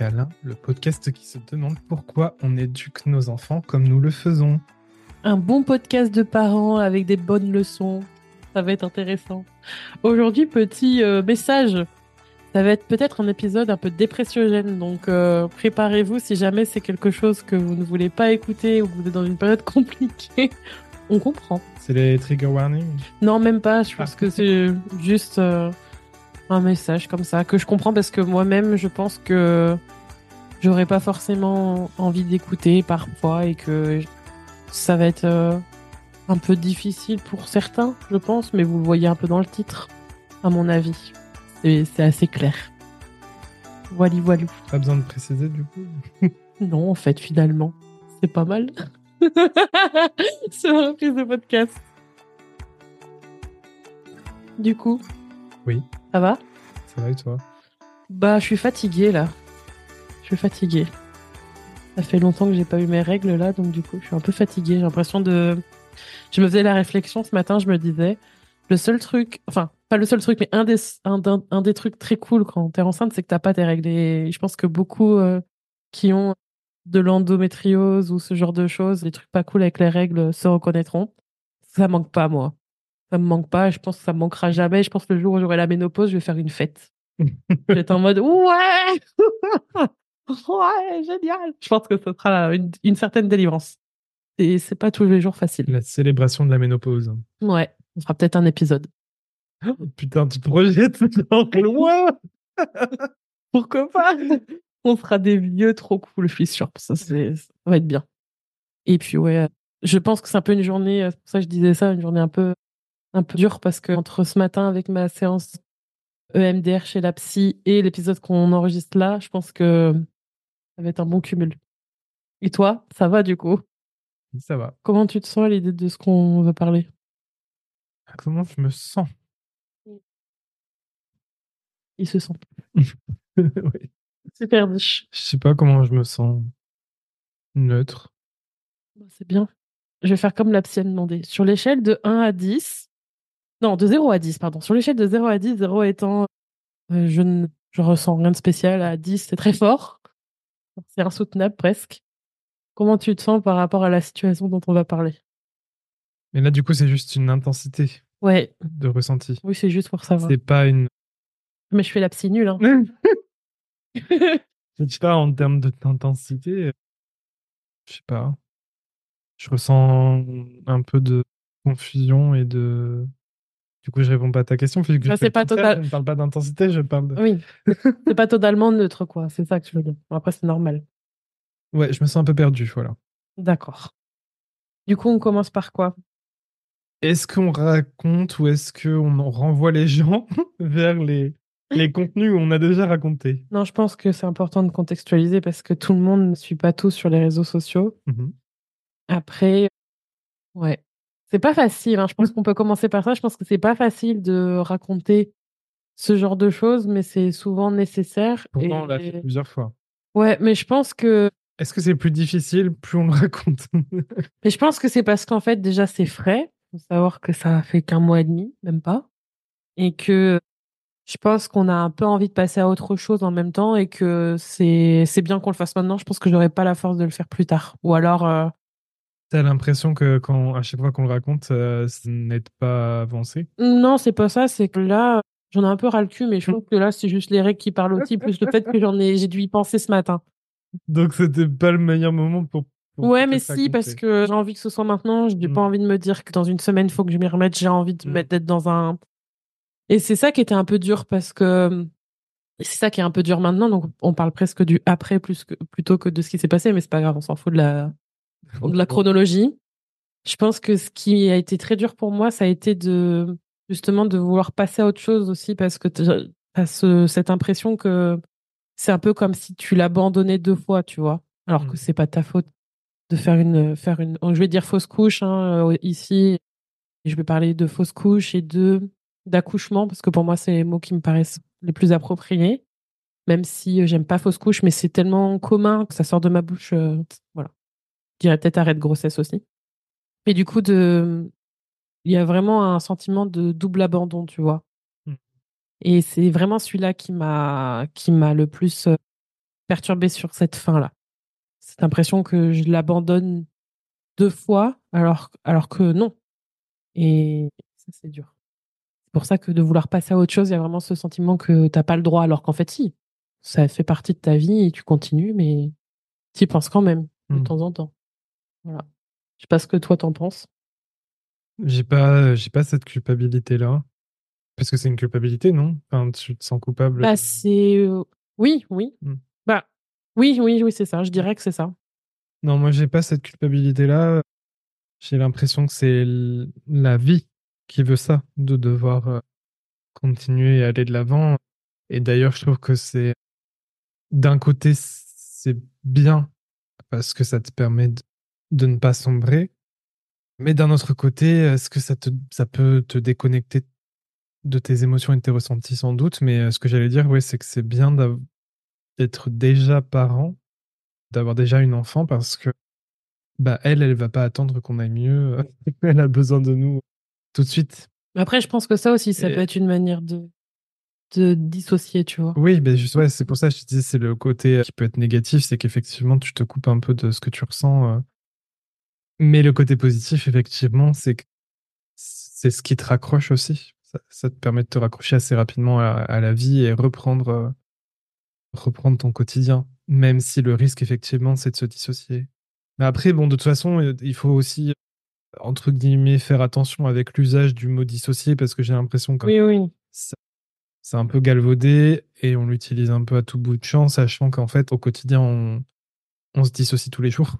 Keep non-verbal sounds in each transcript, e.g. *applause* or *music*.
Le podcast qui se demande pourquoi on éduque nos enfants comme nous le faisons. Un bon podcast de parents avec des bonnes leçons. Ça va être intéressant. Aujourd'hui, petit euh, message. Ça va être peut-être un épisode un peu dépressiogène, donc euh, préparez-vous si jamais c'est quelque chose que vous ne voulez pas écouter ou que vous êtes dans une période *laughs* compliquée. On comprend. C'est les trigger warnings? Non, même pas. Je pense que c'est juste euh, un message comme ça que je comprends parce que moi-même, je pense que j'aurais pas forcément envie d'écouter parfois et que ça va être euh, un peu difficile pour certains, je pense, mais vous le voyez un peu dans le titre, à mon avis. C'est assez clair. Voilà, voilà. Pas besoin de préciser du coup. *laughs* Non, en fait, finalement, c'est pas mal. *laughs* c'est une reprise de podcast. Du coup. Oui. Ça va? Ça va et toi? Bah, je suis fatiguée là. Je suis fatiguée. Ça fait longtemps que j'ai pas eu mes règles là, donc du coup, je suis un peu fatiguée. J'ai l'impression de. Je me faisais la réflexion ce matin, je me disais, le seul truc, enfin, pas le seul truc, mais un des, un, un des trucs très cool quand t'es enceinte, c'est que t'as pas tes règles. Et je pense que beaucoup euh, qui ont de l'endométriose ou ce genre de choses, des trucs pas cool avec les règles, se reconnaîtront. Ça manque pas, moi. Ça me manque pas. Je pense que ça me manquera jamais. Je pense que le jour où j'aurai la ménopause, je vais faire une fête. *laughs* je vais être en mode ouais, *laughs* ouais, génial. Je pense que ce sera une, une certaine délivrance. Et c'est pas tous les jours facile. La célébration de la ménopause. Ouais, on fera peut-être un épisode. Putain, tu te projettes dans loin *laughs* Pourquoi pas? On sera des vieux trop cool, je suis sûre. Ça, ça va être bien. Et puis ouais, je pense que c'est un peu une journée, c'est pour ça que je disais ça, une journée un peu, un peu dure parce que entre ce matin avec ma séance EMDR chez la psy et l'épisode qu'on enregistre là, je pense que ça va être un bon cumul. Et toi, ça va du coup? Ça va. Comment tu te sens à l'idée de ce qu'on va parler? Comment je me sens? Il se sent *laughs* Oui. super niche. Je sais pas comment je me sens. Neutre. Bah, C'est bien. Je vais faire comme la psy a demandé. Sur l'échelle de 1 à 10, non, de 0 à 10, pardon. Sur l'échelle de 0 à 10, 0 étant euh, je ne je ressens rien de spécial, à 10, c'est très fort. C'est insoutenable presque. Comment tu te sens par rapport à la situation dont on va parler? Mais là, du coup, c'est juste une intensité Ouais, de ressenti. oui, c'est juste pour savoir. C'est pas une. Mais je fais la psy nulle. Hein. *laughs* Je sais pas, en termes de- d'intensité, euh, je sais pas. Je ressens un peu de confusion et de. Du coup, je réponds pas à ta question. Vu que Ah, je pas total. Ne parle pas d'intensité, je parle de. oui, c'est pas totalement neutre, quoi. C'est ça que je veux dire. Bon, après, c'est normal. Ouais, je me sens un peu perdu, voilà. D'accord. Du coup, on commence par quoi? Est-ce qu'on raconte ou est-ce qu'on en renvoie les gens *laughs* vers les, les contenus où on a déjà raconté? Non, je pense que c'est important de contextualiser parce que tout le monde ne suit pas tout sur les réseaux sociaux. Mhm. Après, ouais, c'est pas facile. hein. Je pense qu'on peut commencer par ça. Je pense que c'est pas facile de raconter ce genre de choses, mais c'est souvent nécessaire. Pourtant, on l'a fait plusieurs fois. Ouais, mais je pense que, Est-ce que c'est plus difficile plus on le raconte? *laughs* Mais je pense que c'est parce qu'en fait déjà c'est frais. Faut savoir que ça fait qu'un mois et demi, même pas, et que je pense qu'on a un peu envie de passer à autre chose en même temps et que c'est c'est bien qu'on le fasse maintenant. Je pense que j'aurais pas la force de le faire plus tard. Ou alors, euh, T'as l'impression que quand, à chaque fois qu'on le raconte, euh, ça n'aide pas à avancer? Non, c'est pas ça, c'est que là, j'en ai un peu ras le cul, mais je trouve que là, c'est juste les règles qui parlent aussi, plus le fait que j'en ai, j'ai dû y penser ce matin. Donc, c'était pas le meilleur moment pour. pour Ouais, mais si, parce que j'ai envie que ce soit maintenant, j'ai Mm. pas envie de me dire que dans une semaine, il faut que je m'y remette, j'ai envie de Mm. mettre d'être dans un. Et c'est ça qui était un peu dur parce que c'est ça qui est un peu dur maintenant, donc on parle presque du après plus que, plutôt que de ce qui s'est passé, mais c'est pas grave, on s'en fout de la, de la chronologie. Je pense que ce qui a été très dur pour moi, ça a été de justement de vouloir passer à autre chose aussi parce que tu as ce- cette impression que c'est un peu comme si tu l'abandonnais deux fois, tu vois, alors que Mm. c'est pas ta faute de faire une faire une je vais dire fausse couche hein, euh, ici je vais parler de fausse couche et de d'accouchement parce que pour moi c'est les mots qui me paraissent les plus appropriés même si euh, j'aime pas fausse couche mais c'est tellement commun que ça sort de ma bouche euh, voilà dirais peut-être arrêt de grossesse aussi et du coup de il y a vraiment un sentiment de double abandon tu vois Mm. et c'est vraiment celui-là qui m'a qui m'a le plus euh, perturbée sur cette fin-là. Cette impression que je l'abandonne deux fois, alors, alors que non. Et ça, c'est dur. C'est pour ça que de vouloir passer à autre chose, il y a vraiment ce sentiment que t'as pas le droit, alors qu'en fait, si. Ça fait partie de ta vie et tu continues, mais tu y penses quand même, de Mmh. temps en temps. Voilà. Je sais pas ce que toi t'en penses. J'ai pas, j'ai pas cette culpabilité-là. Parce que c'est une culpabilité, non? Enfin, tu te sens coupable. Bah, c'est. Oui, oui. Mmh. Bah, oui, oui, oui, c'est ça. Je dirais que c'est ça. Non, moi, j'ai pas cette culpabilité-là. J'ai l'impression que c'est la vie qui veut ça, de devoir continuer et aller de l'avant. Et d'ailleurs, je trouve que c'est. D'un côté, c'est bien parce que ça te permet de, de ne pas sombrer. Mais d'un autre côté, est-ce que ça, te, ça peut te déconnecter de tes émotions et de tes ressentis sans doute? Mais euh, ce que j'allais dire, ouais, c'est que c'est bien d'être déjà parent, d'avoir déjà une enfant parce que bah elle, elle va pas attendre qu'on aille mieux. *laughs* elle a besoin de nous tout de suite. Après, je pense que ça aussi, ça Et- peut être une manière de, de dissocier, tu vois. Oui, ben juste, ouais, c'est pour ça que je te disais, c'est le côté euh, qui peut être négatif, c'est qu'effectivement, tu te coupes un peu de ce que tu ressens. Mais le côté positif, effectivement, c'est que c'est ce qui te raccroche aussi. Ça, ça te permet de te raccrocher assez rapidement à, à la vie et reprendre, euh, reprendre ton quotidien, même si le risque, effectivement, c'est de se dissocier. Mais après, bon, de toute façon, euh, il faut aussi, entre guillemets, faire attention avec l'usage du mot dissocier parce que j'ai l'impression que Oui, oui. c'est un peu galvaudé et on l'utilise un peu à tout bout de champ, sachant qu'en fait, au quotidien, on, on se dissocie tous les jours.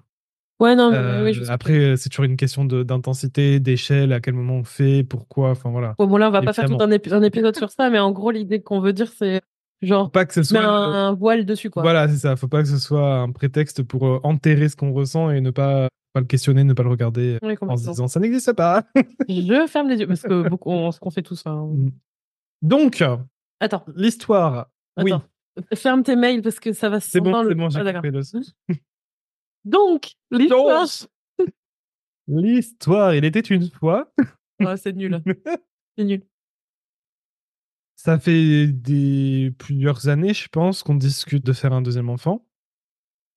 Ouais, non, mais Euh, oui, je après, euh, c'est toujours une question d'intensité, d'échelle, à quel moment on fait, pourquoi, enfin voilà. Bon, bon, là, on va pas faire tout un, épi- un épisode sur ça, mais en gros, l'idée qu'on veut dire, c'est genre, Faut pas que ce soit. un, un voile dessus, quoi. Voilà, c'est ça. Faut pas que ce soit un prétexte pour euh, enterrer ce qu'on ressent et ne pas, pas le questionner, ne pas le regarder Oui, en se disant ça n'existe pas. Je ferme les yeux, parce que beaucoup, on, ce qu'on fait tous. hein. Donc, Attends, l'histoire. Oui, attends. Ferme tes mails parce que ça va se c'est bon, c'est bon, j'ai Ah, Donc, l'histoire. L'histoire, il était une fois. Ouais, c'est nul. *laughs* C'est nul. Ça fait des plusieurs années, je pense, qu'on discute de faire un deuxième enfant.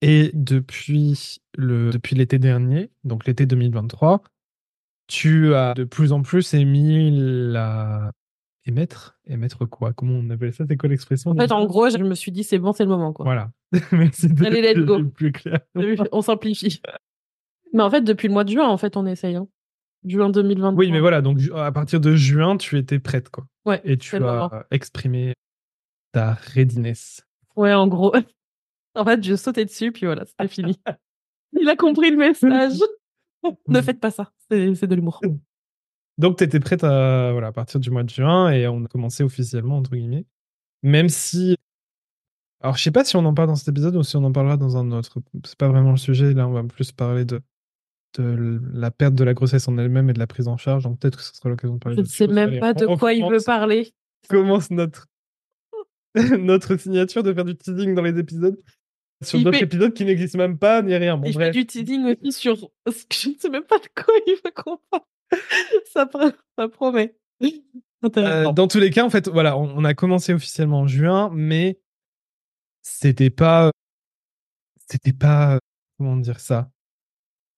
Et depuis le depuis l'été dernier, donc l'été 2023, tu as de plus en plus émis la émettre émettre quoi? Comment on appelle ça C'est quoi l'expression? En fait, en gros, je me suis dit, c'est bon, c'est le moment, quoi. Voilà. *laughs* Merci de Allez, let's go. plus clair. *laughs* On simplifie. Mais en fait, depuis le mois de juin, en fait, on essaye. Hein. Juin 2023. Oui, mais voilà, donc à partir de juin, tu étais prête quoi. Ouais, Et tu le moment. as exprimé ta readiness. Ouais, en gros. *laughs* En fait, je sautais dessus, puis voilà, c'était fini. Il a compris le message. ne faites pas ça, c'est de l'humour. Donc, tu étais prête à, voilà, à partir du mois de juin et on a commencé officiellement, entre guillemets. Même si. Alors, je sais pas si on en parle dans cet épisode ou si on en parlera dans un autre. C'est pas vraiment le sujet. Là, on va plus parler de, de la perte de la grossesse en elle-même et de la prise en charge. Donc, peut-être que ce sera l'occasion de parler Je ne sais même Allez, pas de quoi il veut parler. commence notre, *laughs* notre signature de faire du teasing dans les épisodes. Sur d'autres fait- épisodes qui n'existent même pas, ni rien. Bon, il fait du teasing aussi sur ce *laughs* que je ne sais même pas de quoi il veut qu'on parle. *laughs* Ça, pr- ça promet. *laughs* Euh, dans tous les cas, en fait, voilà, on, on a commencé officiellement en juin, mais c'était pas, c'était pas, comment dire ça?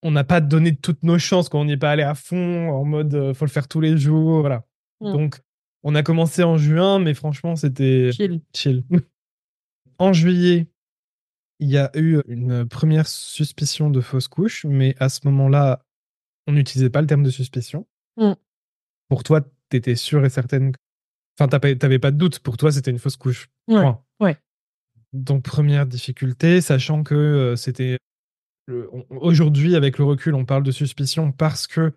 On n'a pas donné toutes nos chances, quand on n'y est pas allé à fond, en mode, euh, faut le faire tous les jours, voilà. Donc, on a commencé en juin, mais franchement, c'était Chill. chill. *laughs* en juillet, il y a eu une première suspicion de fausse couche, mais à ce moment-là, on n'utilisait pas le terme de suspicion. Mm. Pour toi, t'étais sûre et certaine. Enfin, t'as pas- t'avais pas de doute. Pour toi, c'était une fausse couche. Ouais, Point. ouais. Donc, première difficulté, sachant que euh, c'était. le- Aujourd'hui, avec le recul, on parle de suspicion parce que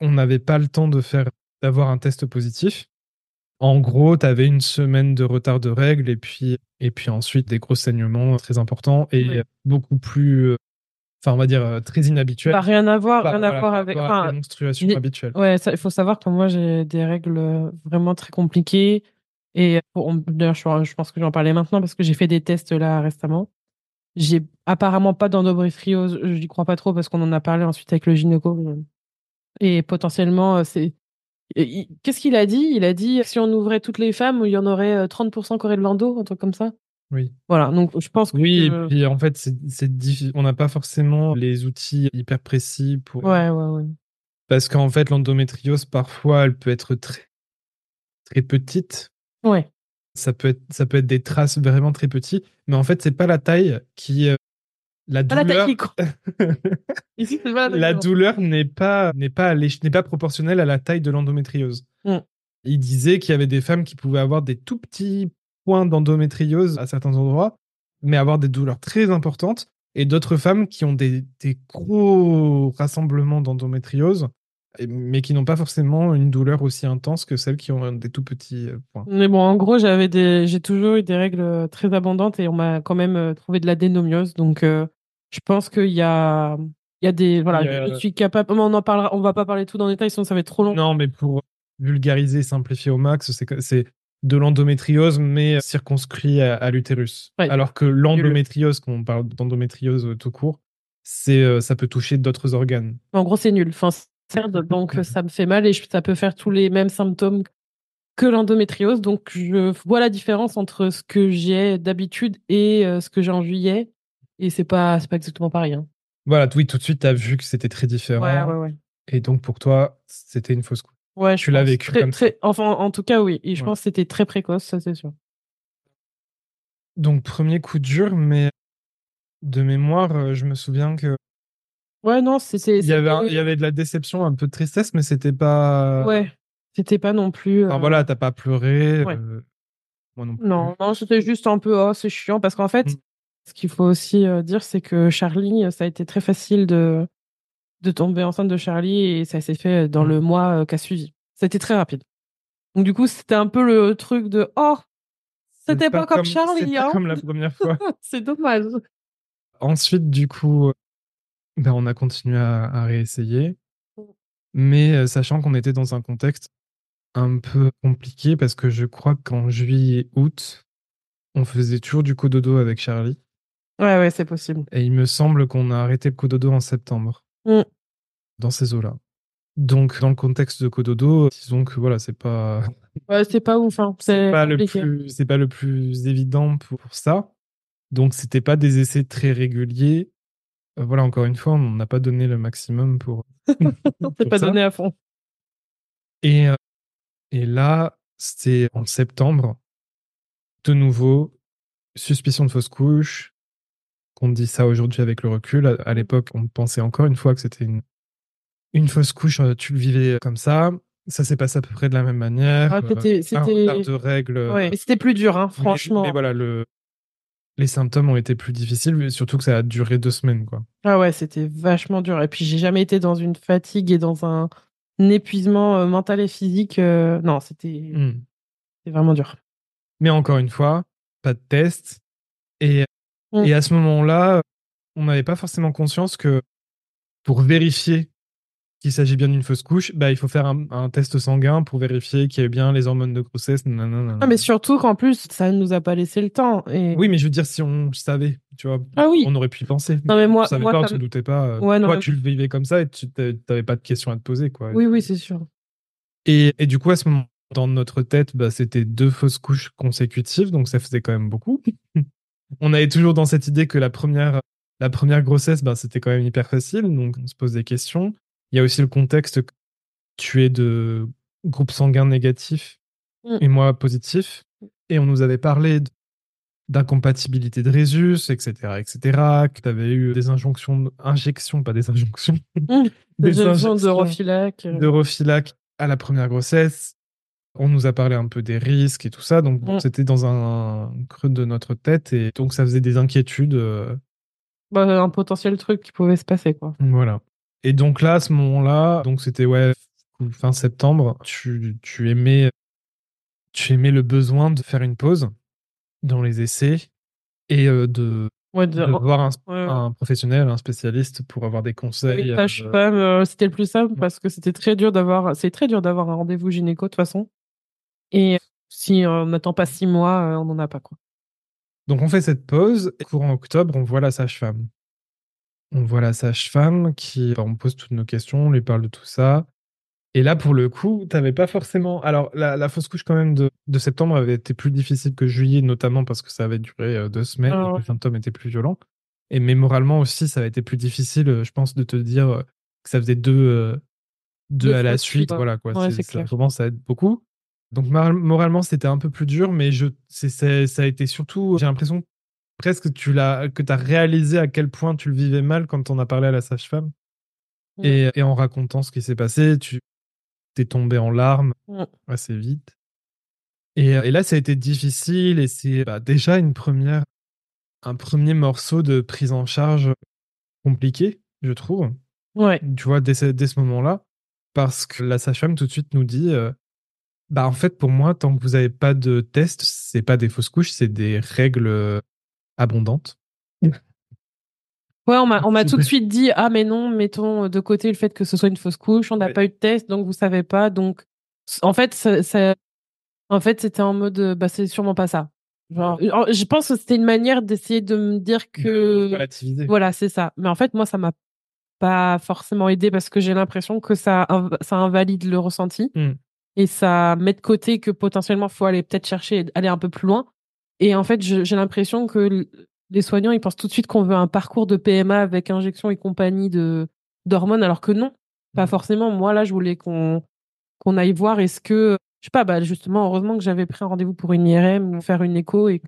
on n'avait pas le temps de faire d'avoir un test positif. En gros, tu avais une semaine de retard de règles et puis, et puis ensuite des gros saignements très importants et Ouais. beaucoup plus, euh, enfin, on va dire, euh, très inhabituels. Bah, rien à voir, Par- rien à voir avec. enfin, il est- habituelles. Ouais, il faut savoir que moi, j'ai des règles euh, vraiment très compliquées. Et on- d'ailleurs, je, je pense que j'en parlais maintenant parce que j'ai fait des tests là récemment. J'ai apparemment pas d'endométriose, je n'y crois pas trop parce qu'on en a parlé ensuite avec le gynéco. Et potentiellement, euh, c'est. Qu'est-ce qu'il a dit? Il a dit si on ouvrait toutes les femmes, il y en aurait euh, 30% qui auraient de l'endo, un truc comme ça. Oui. Voilà, donc je pense que. Oui, et puis en fait, c'est difficile. On n'a pas forcément les outils hyper précis pour. Ouais, ouais, ouais. Parce qu'en fait, l'endométriose, parfois, elle peut être très, très petite. Ouais. Ça peut, être, ça peut être des traces vraiment très petites. Mais en fait, c'est pas la taille qui. Euh, la douleur. Ici, pas la, *laughs* la douleur n'est pas, n'est pas, n'est pas proportionnelle à la taille de l'endométriose. Mm. Il disait qu'il y avait des femmes qui pouvaient avoir des tout petits points d'endométriose à certains endroits, mais avoir des douleurs très importantes, et d'autres femmes qui ont des, des gros rassemblements d'endométriose, mais qui n'ont pas forcément une douleur aussi intense que celles qui ont des tout petits euh, points. Mais bon, en gros, j'avais des, j'ai toujours eu des règles très abondantes et on m'a quand même euh, trouvé de la dénomiose. Donc, euh, je pense qu'il y a, il y a des, voilà, je suis capable. On en parlera, on va pas parler tout dans le détail, sinon ça va être trop long. Non, mais pour vulgariser, simplifier au max, c'est de l'endométriose, mais circonscrit à, l'utérus. Alors que l'endométriose, quand on parle d'endométriose tout court, c'est, ça peut toucher d'autres organes. En gros, c'est nul. Enfin, donc ça me fait mal et ça peut faire tous les mêmes symptômes que l'endométriose. Donc je vois la différence entre ce que j'ai d'habitude et ce que j'ai en juillet. Et c'est pas, pas exactement pareil. Hein. Voilà, oui, tout de suite, tu as vu que c'était très différent. Ouais, ouais, ouais. Et donc pour toi, c'était une fausse couche. Ouais, tu l'as vécu comme ça. Enfin, en tout cas, oui. Et je pense que c'était très précoce, ça c'est sûr. Donc premier coup dur, mais de mémoire, je me souviens que Ouais, non, c'était. Il y avait, il y avait de la déception, un peu de tristesse, mais c'était pas. Ouais, c'était pas non plus. Enfin, voilà, t'as pas pleuré. Euh, moi non plus. Non, non, c'était juste un peu, oh, c'est chiant, parce qu'en fait, mm. ce qu'il faut aussi euh, dire, c'est que Charlie, ça a été très facile de, de tomber enceinte de Charlie et ça s'est fait dans mm. le mois euh, qui a suivi. C'était très rapide. Donc, du coup, c'était un peu le truc de, oh, c'était pas, comme, Charlie. Hein. comme la première fois. *laughs* c'est dommage. Ensuite, du coup, ben, on a continué à, réessayer, mmh. mais euh, sachant qu'on était dans un contexte un peu compliqué parce que je crois qu'en juillet, août, on faisait toujours du cododo avec Charlie. Ouais, ouais, c'est possible. Et il me semble qu'on a arrêté le cododo en septembre. Mmh. Dans ces eaux-là. Donc, dans le contexte de cododo, disons que voilà, c'est pas. *laughs* Ouais, c'est pas ouf. Hein. C'est pas, le plus, c'est pas le plus évident pour ça. Donc, c'était pas des essais très réguliers. Euh, voilà, encore une fois, on n'a pas donné le maximum pour. *laughs* on *laughs* s'est pas donné à fond. Et, euh, et là, c'était en septembre. De nouveau, suspicion de fausse couche. Qu'on dit ça aujourd'hui avec le recul. À, l'époque, on pensait encore une fois que c'était une, une fausse couche. Euh, tu le vivais comme ça. Ça s'est passé à peu près de la même manière. Ah, c'était, de règles. Ouais, c'était plus dur, hein, franchement. mais, voilà, le, les symptômes ont été plus difficiles, surtout que ça a duré deux semaines. Quoi. Ah ouais, c'était vachement dur. Et puis, j'ai jamais été dans une fatigue et dans un, épuisement euh, mental et physique. Euh, non, c'était hmm. vraiment dur. Mais encore une fois, pas de test. Et, hmm. et à ce moment-là, on n'avait pas forcément conscience que pour vérifier qu'il s'agit bien d'une fausse couche, bah, il faut faire un, test sanguin pour vérifier qu'il y a bien les hormones de grossesse. Ah, mais surtout qu'en plus, ça ne nous a pas laissé le temps. Et... Oui, mais je veux dire, si on savait, tu vois, ah, oui. on aurait pu y penser. Non, mais moi, on savait moi, pas, on se doutait pas. Euh, ouais, toi, tu le vivais comme ça et tu n'avais pas de questions à te poser. Quoi. Oui, oui, c'est sûr. Et, et, du coup, à ce moment, dans notre tête, bah, c'était deux fausses couches consécutives, donc ça faisait quand même beaucoup. *laughs* on avait toujours dans cette idée que la première, la première grossesse, bah, c'était quand même hyper facile, donc on se pose des questions. Il y a aussi le contexte que tu es de groupe sanguin négatif mm. et moi positif. Et on nous avait parlé d'incompatibilité de résus, etc., etc., que tu avais eu des injonctions, injections, pas des injonctions, mm. *laughs* des, injections de Rofilac à la première grossesse. On nous a parlé un peu des risques et tout ça, donc mm. c'était dans un creux de notre tête et donc ça faisait des inquiétudes. Euh, bah, un potentiel truc qui pouvait se passer, quoi. Voilà. Et donc là, à ce moment-là, donc c'était ouais, fin septembre, tu, tu, aimais, tu aimais le besoin de faire une pause dans les essais et euh, de, voir un, professionnel, un spécialiste pour avoir des conseils. Oui, euh, euh, c'était le plus simple parce que c'était très dur d'avoir, c'est très dur d'avoir un rendez-vous gynéco de toute façon. Et si on n'attend pas six mois, on n'en a pas quoi. Donc on fait cette pause. Et courant octobre, on voit la sage-femme. On voit la sage-femme qui, bah, on pose toutes nos questions, on lui parle de tout ça. Et là, pour le coup, t'avais pas forcément. Alors, la, la, fausse couche, quand même, de, de, septembre avait été plus difficile que juillet, notamment parce que ça avait duré deux semaines et que les symptômes étaient plus violents. Et mémoralement aussi, ça avait été plus difficile, je pense, de te dire que ça faisait deux, deux, à la suite. Voilà, quoi. ça commence à être beaucoup. Donc, moralement, c'était un peu plus dur, mais je, ça a été surtout, j'ai l'impression presque tu l'as, que tu as réalisé à quel point tu le vivais mal quand on a parlé à la sage-femme. Et, et, en racontant ce qui s'est passé, tu t'es tombé en larmes assez vite. Et, et, là, ça a été difficile et c'est bah, déjà une première, un premier morceau de prise en charge compliqué, je trouve. Ouais. Tu vois, dès ce, dès ce moment-là, parce que la sage-femme tout de suite nous dit euh, bah en fait pour moi tant que vous n'avez pas de test c'est pas des fausses couches c'est des règles euh, abondantes ouais on m'a on m'a *laughs* tout de suite dit ah mais non mettons de côté le fait que ce soit une fausse couche on n'a pas eu de test donc vous savez pas donc en fait ça, en fait c'était en mode bah c'est sûrement pas ça. Genre je pense que c'était une manière d'essayer de me dire que voilà c'est ça. Mais en fait moi ça m'a pas forcément aidé parce que j'ai l'impression que ça, ça invalide le ressenti hmm. et ça met de côté que potentiellement faut aller peut-être chercher, aller un peu plus loin. Et en fait, j'ai l'impression que les soignants, ils pensent tout de suite qu'on veut un parcours de PMA avec injection et compagnie de d'hormones, alors que non, pas hmm. forcément. Moi, là, je voulais qu'on qu'on aille voir est-ce que, je sais pas, bah justement, heureusement que j'avais pris un rendez-vous pour une IRM ou faire une écho et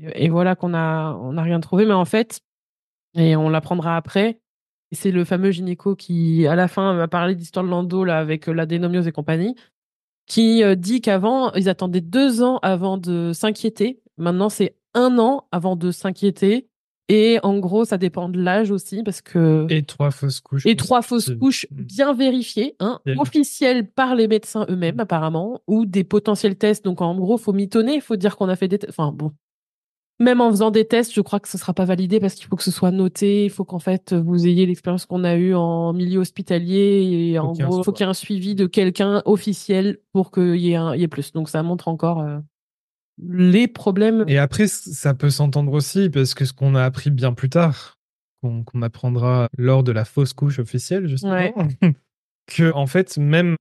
et voilà qu'on a on a rien trouvé, mais en fait, et on l'apprendra après c'est le fameux gynéco qui, à la fin, m'a parlé d'histoire de Lando là, avec euh, l'adénomiose et compagnie, qui euh, dit qu'avant, ils attendaient deux ans avant de s'inquiéter. Maintenant, c'est un an avant de s'inquiéter. Et en gros, ça dépend de l'âge aussi, parce que. Et trois fausses couches. Et trois fausses couches bien vérifiées, hein, officielles par les médecins eux-mêmes, apparemment, ou des potentiels tests. Donc, en gros, faut mitonner, faut dire qu'on a fait des. Enfin, bon, même en faisant des tests, je crois que ce sera pas validé parce qu'il faut que ce soit noté. Il faut qu'en fait vous ayez l'expérience qu'on a eue en milieu hospitalier et en gros, il faut qu'il y ait un suivi de quelqu'un officiel pour qu'il y ait un, y ait plus. Donc ça montre encore euh, les problèmes. Et après, ça peut s'entendre aussi parce que ce qu'on a appris bien plus tard, qu'on apprendra lors de la fausse couche officielle justement, *laughs* que en fait même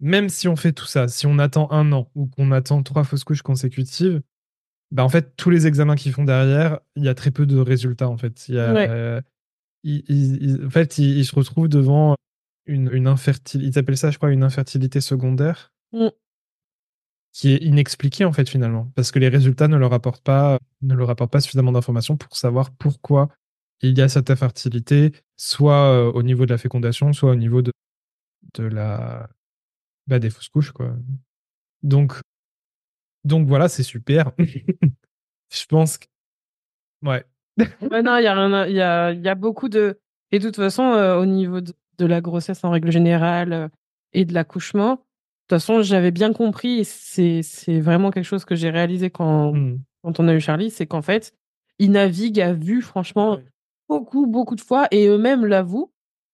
même si on fait tout ça, si on attend un an ou qu'on attend trois fausses couches consécutives, bah, en fait, tous les examens qu'ils font derrière, il y a très peu de résultats, en fait. Il y a, euh, en fait, ils, se retrouvent devant une, une infertilité, ils appellent ça, je crois, une infertilité secondaire, mm. qui est inexpliquée, en fait, finalement, parce que les résultats ne leur apportent pas, ne leur apportent pas suffisamment d'informations pour savoir pourquoi il y a cette infertilité, soit euh, au niveau de la fécondation, soit au niveau de, de la, bah, des fausses couches, quoi. Donc, donc voilà, c'est super. *laughs* je pense que. Ouais. non, il y a, y, a, y a beaucoup de. Et de toute façon, euh, au niveau de, la grossesse en règle générale euh, et de l'accouchement, de toute façon, j'avais bien compris, c'est vraiment quelque chose que j'ai réalisé quand, mmh. quand on a eu Charlie, c'est qu'en fait, ils naviguent à vue, franchement, beaucoup, beaucoup de fois, et eux-mêmes l'avouent.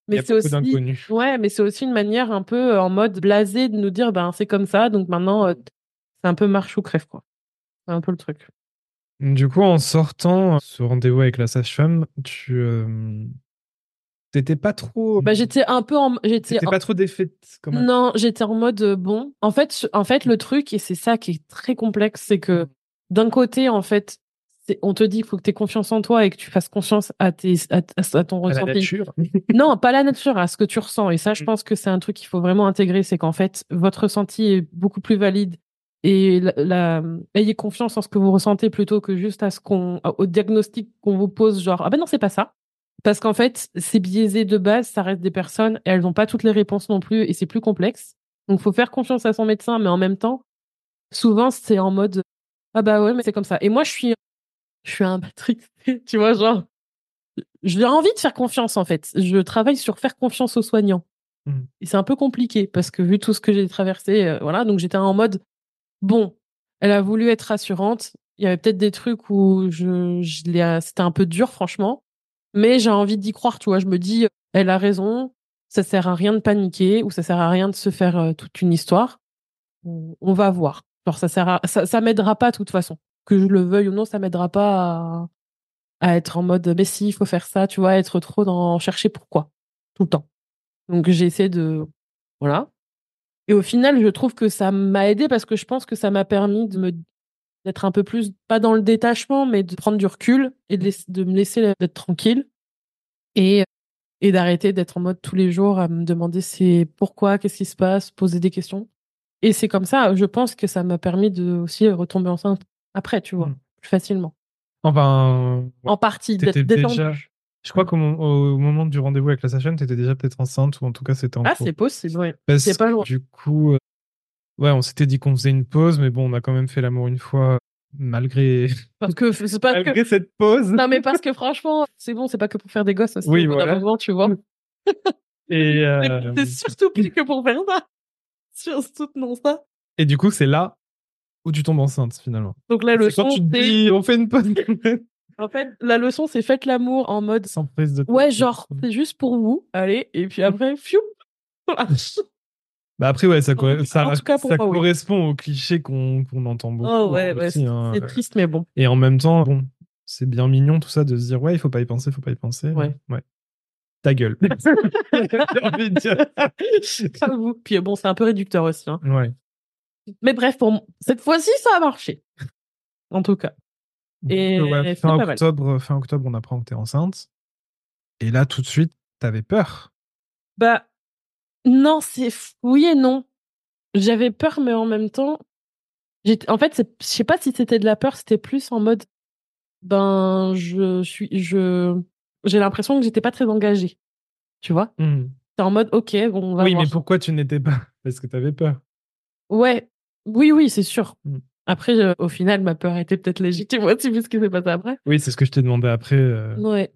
Mais c'est aussi, ouais, mais c'est aussi une manière un peu euh, en mode blasé de nous dire, ben c'est comme ça, donc maintenant c'est un peu marche ou crève, quoi. C'est un peu le truc. Du coup, en sortant ce rendez-vous avec la sage-femme, tu euh, t'étais pas trop. Bah, j'étais un peu en. J'étais pas trop défaite. Non, j'étais en mode euh, bon. En fait, en fait, le truc et c'est ça qui est très complexe, c'est que d'un côté, en fait, on te dit qu'il faut que tu aies confiance en toi et que tu fasses confiance à, tes, à, ton ressenti. la nature. *laughs* non, pas la nature, à ce que tu ressens. Et ça, je mm. pense que c'est un truc qu'il faut vraiment intégrer, c'est qu'en fait, votre ressenti est beaucoup plus valide et la, ayez confiance en ce que vous ressentez plutôt que juste à ce qu'on au diagnostic qu'on vous pose genre ah ben non c'est pas ça parce qu'en fait c'est biaisé de base ça reste des personnes et elles n'ont pas toutes les réponses non plus et c'est plus complexe. Donc faut faire confiance à son médecin mais en même temps souvent c'est en mode ah bah ouais mais c'est comme ça et moi je suis je suis un matrix *laughs* tu vois genre j'ai envie de faire confiance en fait. Je travaille sur faire confiance aux soignants. Mmh. et c'est un peu compliqué parce que vu tout ce que j'ai traversé euh, voilà. Donc j'étais en mode bon, elle a voulu être rassurante. Il y avait peut-être des trucs où je, je c'était un peu dur, franchement. Mais j'ai envie d'y croire, tu vois. Je me dis, elle a raison. Ça sert à rien de paniquer ou ça sert à rien de se faire euh, toute une histoire. On, va voir. Alors ça sert ça, ça m'aidera pas de toute façon. Que je le veuille ou non, ça m'aidera pas à, être en mode, mais si, il faut faire ça, tu vois, être trop dans chercher pourquoi tout le temps. Donc j'ai essayé de Voilà. Et au final, je trouve que ça m'a aidé parce que je pense que ça m'a permis de me d'être un peu plus pas dans le détachement, mais de prendre du recul et de, de me laisser d'être tranquille et et d'arrêter d'être en mode tous les jours à me demander c'est pourquoi, qu'est-ce qui se passe, poser des questions. Et c'est comme ça, je pense que ça m'a permis de aussi retomber enceinte après, tu vois, Mm. plus facilement. Enfin, En partie, d'être déjà. Je crois qu'au mo- au moment du rendez-vous avec la sage-femme, t'étais déjà peut-être enceinte ou en tout cas c'était en Ah, c'est possible, oui. Parce c'est pas loin. Du coup, euh, ouais, on s'était dit qu'on faisait une pause, mais bon, on a quand même fait l'amour une fois, malgré *laughs* Parce que c'est pas que. malgré cette pause. Non, mais parce que franchement, c'est bon, c'est pas que pour faire des gosses aussi. Oui, voilà. moment, tu vois. Et *laughs* euh, C'est surtout plus que pour faire ça. *laughs* Surtout non ça. et du coup, c'est là où tu tombes enceinte finalement. Donc C'est leçon, quand tu te dis, on fait une pause En fait, la leçon, c'est faites l'amour en mode. sans prise de. Ouais, genre, c'est juste pour vous. Allez, et puis après, fiou. *laughs* Bah après, ouais, ça, corre- En tout- ça, en tout cas, pour ça moi, oui. correspond au cliché qu'on qu'on entend beaucoup. Oh ouais, c'est hein. c'est triste, mais bon. Et en même temps, bon, c'est bien mignon tout ça de se dire, ouais, il faut pas y penser, faut pas y penser. Ouais. Ouais. Ta gueule. *laughs* *laughs* J'ai envie de dire. J'avoue. Puis bon, c'est un peu réducteur aussi. Hein. Ouais. Mais bref, pour cette fois-ci, ça a marché. En tout cas. Et ouais, fin, pas mal. octobre, fin octobre, on apprend que t'es enceinte. Et là, tout de suite, t'avais peur. Bah, non, c'est oui et non. J'avais peur, mais en même temps. En fait, je sais pas si c'était de la peur, c'était plus en mode, ben, je suis, je, j'ai l'impression que j'étais pas très engagée. Tu vois, t'es en mode, ok, bon, on va oui, voir. mais pourquoi tu n'étais pas? Parce que t'avais peur. Ouais, oui, oui, c'est sûr. Mm. Après, euh, au final, ma peur était peut-être légitime aussi, vu ce qui s'est passé après. Oui, c'est ce que je t'ai demandé après. euh, Ouais.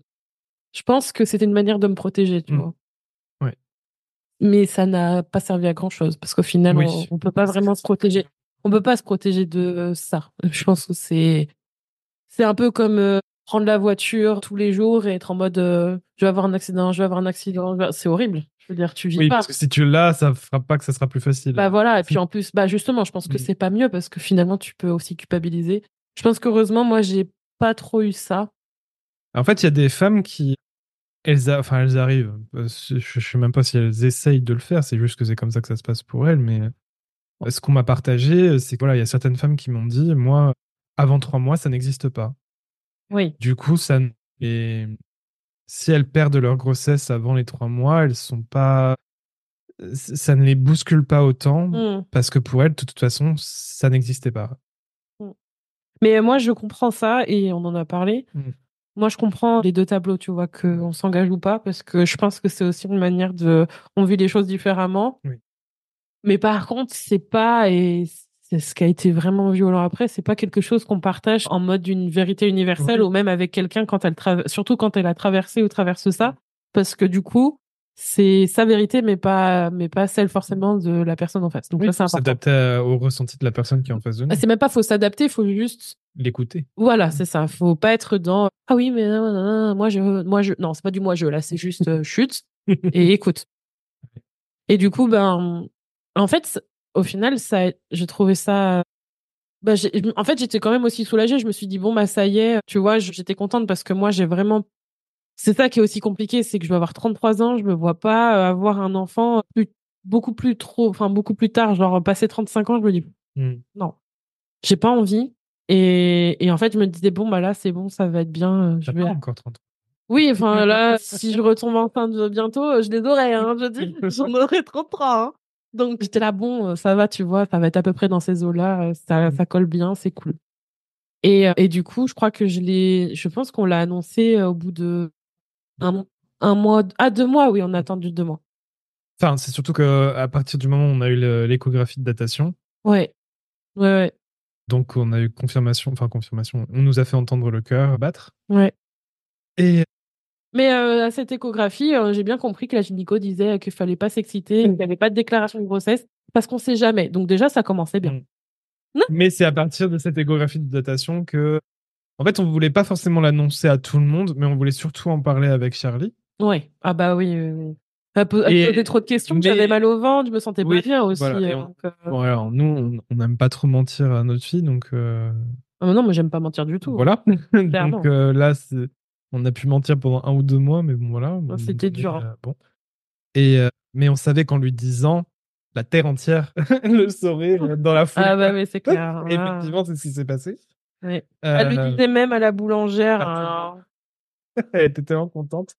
Je pense que c'était une manière de me protéger, tu Mm. vois. Ouais. Mais ça n'a pas servi à grand chose parce qu'au final, Oui. on, on peut pas vraiment se protéger. On peut pas se protéger de euh, ça. *laughs* Je pense que c'est c'est un peu comme euh, prendre la voiture tous les jours et être en mode euh, je vais avoir un accident, je vais avoir un accident. je vais- C'est horrible. Je veux dire, tu vis Oui, pas. parce que si tu l'as, ça fera pas que ça sera plus facile. Bah voilà, et puis en plus, bah justement, je pense que c'est pas mieux parce que finalement, tu peux aussi culpabiliser. Je pense qu'heureusement, moi, j'ai pas trop eu ça. En fait, il y a des femmes qui. Elles, a- enfin, elles arrivent. Euh, Je, sais même pas si elles essayent de le faire, c'est juste que c'est comme ça que ça se passe pour elles. Mais euh, ce qu'on m'a partagé, c'est que voilà, il y a certaines femmes qui m'ont dit Moi, avant trois mois, ça n'existe pas. Oui. Du coup, ça. Et si elles perdent leur grossesse avant les trois mois, elles sont pas. Ça ne les bouscule pas autant Mm. parce que pour elles, de toute façon, ça n'existait pas. Mais moi, je comprends ça et on en a parlé. Mm. Moi, je comprends les deux tableaux, tu vois, qu'on s'engage ou pas, parce que je pense que c'est aussi une manière de. On vit les choses différemment. Oui. Mais par contre, c'est pas, et c'est ce qui a été vraiment violent après, c'est pas quelque chose qu'on partage en mode d'une vérité universelle Oui. ou même avec quelqu'un quand elle traverse, surtout quand elle a traversé ou traverse ça, parce que du coup, c'est sa vérité, mais pas, mais pas celle forcément de la personne en face. Donc Oui, ça, c'est faut important. s'adapter au ressenti de la personne qui est en face de nous. Ah, C'est même pas faut s'adapter, faut juste L'écouter. voilà, c'est ça. Faut pas être dans ah oui mais non, non, non, moi je moi je non c'est pas du moi je là c'est juste euh, chute et *laughs* écoute. Et du coup ben en fait au final ça j'ai trouvé ça bah, j'ai- en fait j'étais quand même aussi soulagée. Je me suis dit bon bah ça y est tu vois j'étais contente parce que moi j'ai vraiment c'est ça qui est aussi compliqué c'est que je vais avoir 33 ans je me vois pas euh, avoir un enfant plus beaucoup plus trop enfin beaucoup plus tard genre passer 35 ans je me dis Hmm. non, j'ai pas envie. Et, et en fait, je me disais, bon, bah là, c'est bon, ça va être bien. euh, Je vais... encore 30 ans. Oui, enfin là, si je retombe enceinte bientôt, euh, je les aurai, hein, je dis, *laughs* j'en aurai 33. Hein. Donc j'étais là, bon, euh, ça va, tu vois, ça va être à peu près dans ces eaux-là, euh, ça, ça colle bien, c'est cool. Et, euh, et du coup, je crois que je l'ai, je pense qu'on l'a annoncé au bout de un, un mois, ah, deux mois, oui, on a attendu deux mois. Enfin, c'est surtout que à partir du moment où on a eu l'échographie de datation, Ouais, ouais, ouais, donc on a eu confirmation, enfin confirmation, on nous a fait entendre le cœur battre. ouais. Et Mais euh, à cette échographie, euh, j'ai bien compris que la gynéco disait qu'il fallait pas s'exciter, qu'il n'y avait pas de déclaration de grossesse, parce qu'on sait jamais. Donc déjà, ça commençait bien. mais c'est à partir de cette échographie de datation que, en fait, on voulait pas forcément l'annoncer à tout le monde, mais on voulait surtout en parler avec Charlie. Ouais. Ah bah oui. oui, oui. Elle po- elle Et- posait trop de questions, mais- j'avais mal au ventre, je me sentais Oui, pas bien aussi. voilà, et euh, on- donc, euh, Bon, alors nous, on- n'aime pas trop mentir à notre fille, donc ah, mais non, moi j'aime pas mentir du tout. voilà. *laughs* Clairement. donc là, c'est- on a pu mentir pendant un ou deux mois, mais bon voilà. Ah, c'était dur, euh, bon. Et euh, mais on savait qu'en lui disant, la terre entière *laughs* le saurait euh, dans la foule. Ah bah oui, c'est *laughs* clair. Et effectivement, c'est ce qui s'est passé. Oui. Elle lui Euh, disait même à la boulangère. Ah, hein, *laughs* Elle était tellement contente.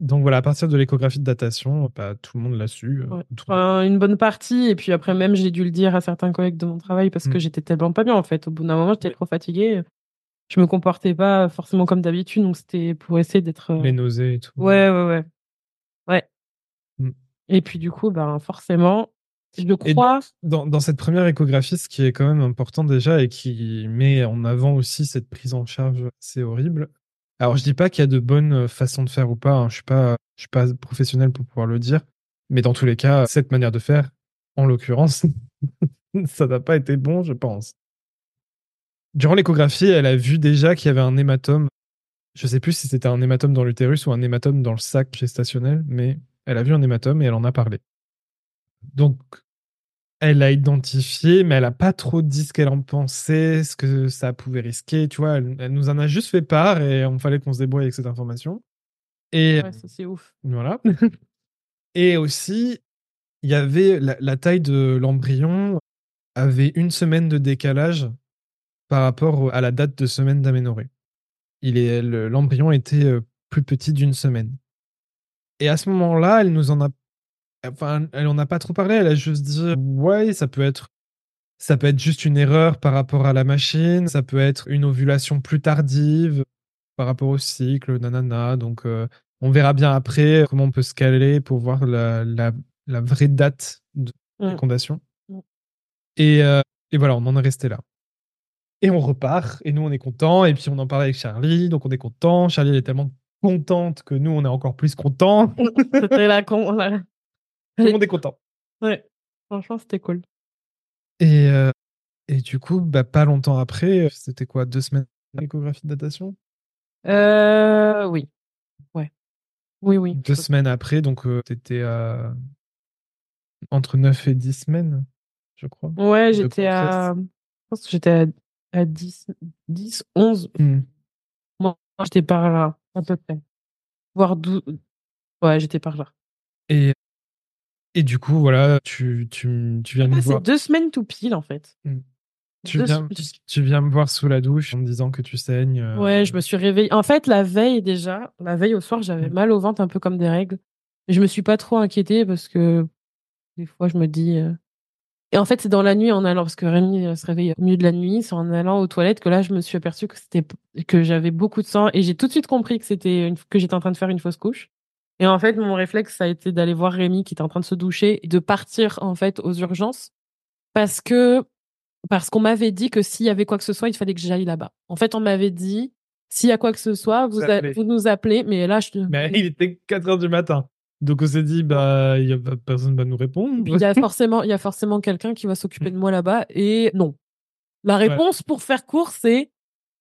Donc voilà, à partir de l'échographie de datation, bah, tout le monde l'a su. Ouais. Enfin, une bonne partie. Et puis après, même, j'ai dû le dire à certains collègues de mon travail parce que Mm. j'étais tellement pas bien, en fait. Au bout d'un moment, j'étais trop fatiguée. Je me comportais pas forcément comme d'habitude. Donc, c'était pour essayer d'être. euh, les nausées et tout. Ouais, ouais, ouais. Ouais. Mm. Et puis, du coup, ben, forcément, je Et crois. Dans, dans cette première échographie, ce qui est quand même important déjà et qui met en avant aussi cette prise en charge assez horrible. Alors, je dis pas qu'il y a de bonnes euh, façons de faire ou pas. hein, Je suis pas, je suis pas professionnel pour pouvoir le dire. Mais dans tous les cas, cette manière de faire, en l'occurrence, *laughs* ça n'a pas été bon, je pense. Durant l'échographie, elle a vu déjà qu'il y avait un hématome. Je sais plus si c'était un hématome dans l'utérus ou un hématome dans le sac gestationnel, mais elle a vu un hématome et elle en a parlé. Donc, elle l'a identifié, mais elle a pas trop dit ce qu'elle en pensait, ce que ça pouvait risquer. Tu vois, elle, elle nous en a juste fait part et on fallait qu'on se débrouille avec cette information. Et Ouais, c'est ouf. voilà. *laughs* et aussi, il y avait la, la taille de l'embryon avait une semaine de décalage par rapport à la date de semaine d'aménorrhée. Il est le- l'embryon était euh, plus petit d'une semaine. Et à ce moment-là, elle nous en a enfin elle en a pas trop parlé, elle a juste dit ouais, ça peut être ça peut être juste une erreur par rapport à la machine, ça peut être une ovulation plus tardive par rapport au cycle, nanana. Donc euh, on verra bien après comment on peut se caler pour voir la, la, la vraie date de Mm. fécondation. Mm. Et, euh, et voilà, on en est resté là. Et on repart, et nous on est content, et puis on en parle avec Charlie, donc on est content. Charlie elle est tellement contente que nous on est encore plus contents. *laughs* Tout C'était la con. la- le monde est content. Ouais. Franchement, c'était cool. Et, euh, et du coup, bah, pas longtemps après, c'était quoi, deux semaines d'échographie de datation? Euh, oui. Ouais. Oui, oui. Deux semaines après, donc euh, t'étais à entre 9 et 10 semaines, je crois. Ouais, j'étais à. Je pense que j'étais à, à 10, 10, 11. Hmm. Moi, j'étais par là, à peu près. Voire 12. Ouais, j'étais par là. Et, et du coup, voilà, tu, tu, tu viens me voir. c'est deux semaines tout pile, en fait. Tu deux viens, semaines. tu viens me voir sous la douche en me disant que tu saignes. euh, Ouais, je me suis réveillée. En fait, la veille déjà, la veille au soir, j'avais Mm. mal au ventre, un peu comme des règles. Mais je me suis pas trop inquiétée parce que des fois, je me dis. euh, Et en fait, c'est dans la nuit en allant, parce que Rémi euh, se réveille au milieu de la nuit, c'est en allant aux toilettes que là, je me suis aperçue que c'était que j'avais beaucoup de sang et j'ai tout de suite compris que c'était une... que j'étais en train de faire une fausse couche. Et en fait, mon réflexe, ça a été d'aller voir Rémi qui était en train de se doucher et de partir en fait aux urgences parce que parce qu'on m'avait dit que s'il y avait quoi que ce soit, il fallait que j'aille là-bas. En fait, on m'avait dit s'il y a quoi que ce soit, vous, Vous a- appelez. vous nous appelez. Mais là, je Mais il était 4 heures du matin. Donc on s'est dit, bah, y a personne va nous répondre. il y a *laughs* forcément il y a forcément quelqu'un qui va s'occuper de moi là-bas et non. La réponse pour faire court, c'est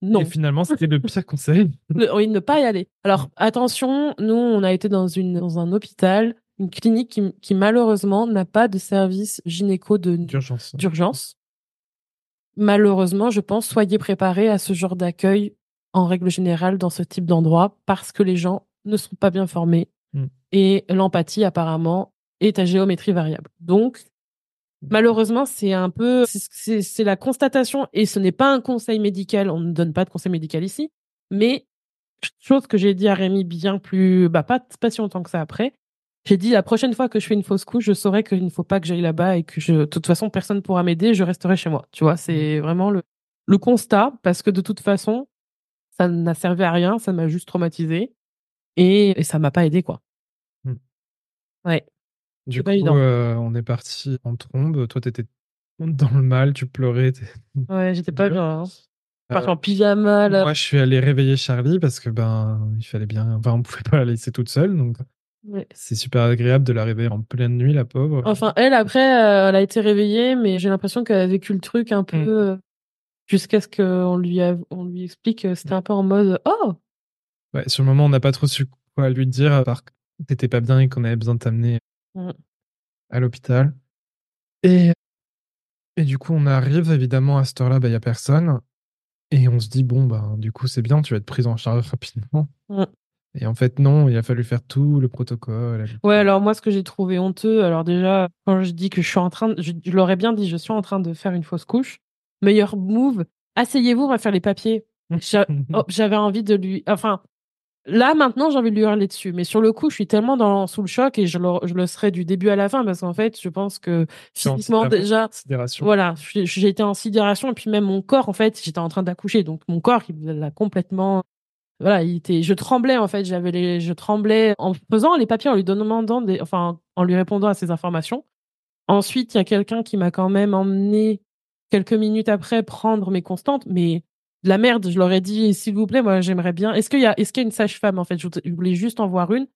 non. Et finalement, c'était le pire conseil. *laughs* Ne- oui, ne pas y aller. Alors, attention, nous, on a été dans, une, dans un hôpital, une clinique qui, qui malheureusement n'a pas de service gynéco de- D'urgence. d'urgence. Malheureusement, je pense, soyez préparés à ce genre d'accueil en règle générale dans ce type d'endroit parce que les gens ne sont pas bien formés Mm. et l'empathie apparemment est à géométrie variable. Donc, malheureusement, c'est un peu, c'est- la constatation et ce n'est pas un conseil médical. On ne donne pas de conseil médical ici, mais chose que j'ai dit à Rémi bien plus, bah pas pas si longtemps que ça après. J'ai dit la prochaine fois que je fais une fausse couche, je saurai qu'il ne faut pas que j'aille là-bas et que je, de toute façon, personne pourra m'aider, je resterai chez moi. Tu vois, c'est vraiment le, le constat parce que de toute façon, ça n'a servi à rien, ça m'a juste traumatisé et, et ça m'a pas aidé, quoi. Hmm. Ouais. Du coup, euh, on est parti en trombe. Toi, t'étais dans le mal, tu pleurais. *laughs* Ouais, j'étais pas bien. Hein. Euh, en pyjama, là. Moi, je suis allé réveiller Charlie parce que ben, il fallait bien. Enfin, on pouvait pas la laisser toute seule, donc Ouais. c'est super agréable de la réveiller en pleine nuit, la pauvre. Enfin, elle, après, euh, elle a été réveillée, mais j'ai l'impression qu'elle a vécu le truc un peu Mm. euh, jusqu'à ce qu'on lui, a- on lui explique que c'était un peu en mode Oh, Ouais, sur le moment, on n'a pas trop su quoi lui dire, à part que t'étais pas bien et qu'on avait besoin de t'amener Mm. à l'hôpital. Et, et du coup, on arrive, évidemment, à cette heure-là, il n'y a personne. Et on se dit, bon, bah, du coup, c'est bien, tu vas être prise en charge rapidement. Mm. Et en fait, non, il a fallu faire tout le protocole. Ouais, alors moi, ce que j'ai trouvé honteux, alors déjà, quand je dis que je suis en train, de, je, je leur ai bien dit, je suis en train de faire une fausse couche. Meilleur move, asseyez-vous, on va faire les papiers. *laughs* Oh, j'avais envie de lui, enfin, là maintenant, j'ai envie de lui hurler dessus. Mais sur le coup, je suis tellement dans sous le choc et je le, je le serai du début à la fin parce qu'en fait, je pense que physiquement déjà, voilà, j'ai été en sidération et puis même mon corps, en fait, j'étais en train d'accoucher, donc mon corps, il l'a complètement voilà, il était, je tremblais en fait, j'avais les, je tremblais en faisant les papiers, en lui demandant des, enfin, en lui répondant à ces informations. Ensuite, il y a quelqu'un qui m'a quand même emmené quelques minutes après prendre mes constantes, mais la merde, je leur ai dit, s'il vous plaît, moi, j'aimerais bien. Est-ce qu'il y a, est-ce y a une sage-femme en fait? Je voulais juste en voir une.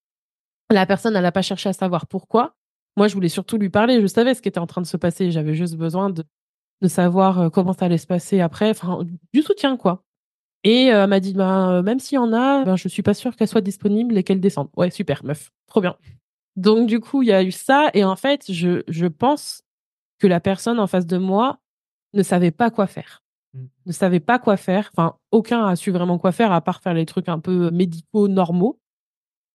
La personne, elle n'a pas cherché à savoir pourquoi. Moi, je voulais surtout lui parler. Je savais ce qui était en train de se passer. J'avais juste besoin de, de savoir euh, comment ça allait se passer après. Enfin, du soutien, quoi. Et euh, elle m'a dit, euh, même s'il y en a, ben, je suis pas sûre qu'elle soit disponible et qu'elle descende. Ouais, super, meuf. Trop bien. Donc, du coup, il y a eu ça. Et en fait, je, je pense que la personne en face de moi ne savait pas quoi faire. Ne savait pas quoi faire. Enfin, aucun a su vraiment quoi faire à part faire les trucs un peu médicaux normaux.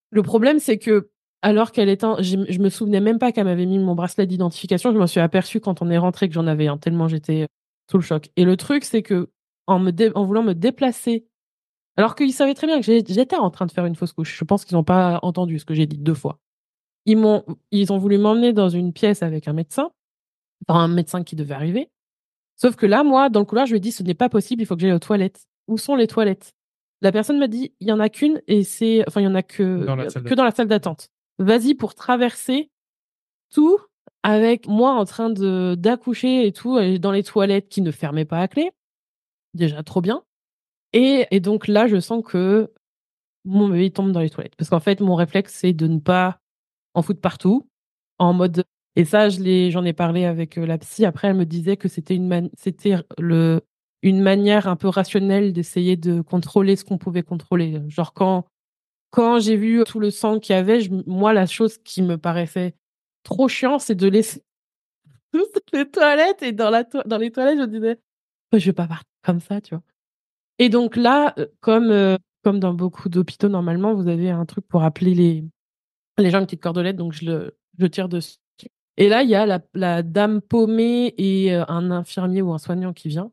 Le problème, c'est que, alors qu'elle était, je, je me souvenais même pas qu'elle m'avait mis mon bracelet d'identification. Je m'en suis aperçue quand on est rentré que j'en avais un, tellement j'étais sous le choc. Et le truc, c'est que en, me en voulant me déplacer. Alors qu'ils savaient très bien que j'étais en train de faire une fausse couche. Je pense qu'ils n'ont pas entendu ce que j'ai dit deux fois. Ils m'ont, ils ont voulu m'emmener dans une pièce avec un médecin, enfin un médecin qui devait arriver. Sauf que là, moi, dans le couloir, je lui ai dit, ce n'est pas possible, il faut que j'aille aux toilettes. Où sont les toilettes? La personne m'a dit, il y en a qu'une et c'est, enfin, il y en a que dans que dans la salle d'attente. Vas-y pour traverser tout avec moi en train de d'accoucher et tout dans les toilettes qui ne fermaient pas à clé déjà trop bien. Et, et donc là, je sens que mon bébé tombe dans les toilettes. Parce qu'en fait, mon réflexe, c'est de ne pas en foutre partout, en mode. Et ça, j'en ai parlé avec euh, la psy. Après, elle me disait que c'était une, une manière un peu rationnelle d'essayer de contrôler ce qu'on pouvait contrôler. Genre quand, quand j'ai vu tout le sang qu'il y avait, moi, la chose qui me paraissait trop chiant, c'est de laisser *laughs* les toilettes et dans la dans les toilettes, je me disais, je vais pas partir comme ça, tu vois. Et donc là, euh, comme, euh, comme dans beaucoup d'hôpitaux, normalement, vous avez un truc pour appeler les, les gens une petite cordelette, donc je, le, je tire dessus. Et là, il y a la, dame paumée et euh, un infirmier ou un soignant qui vient.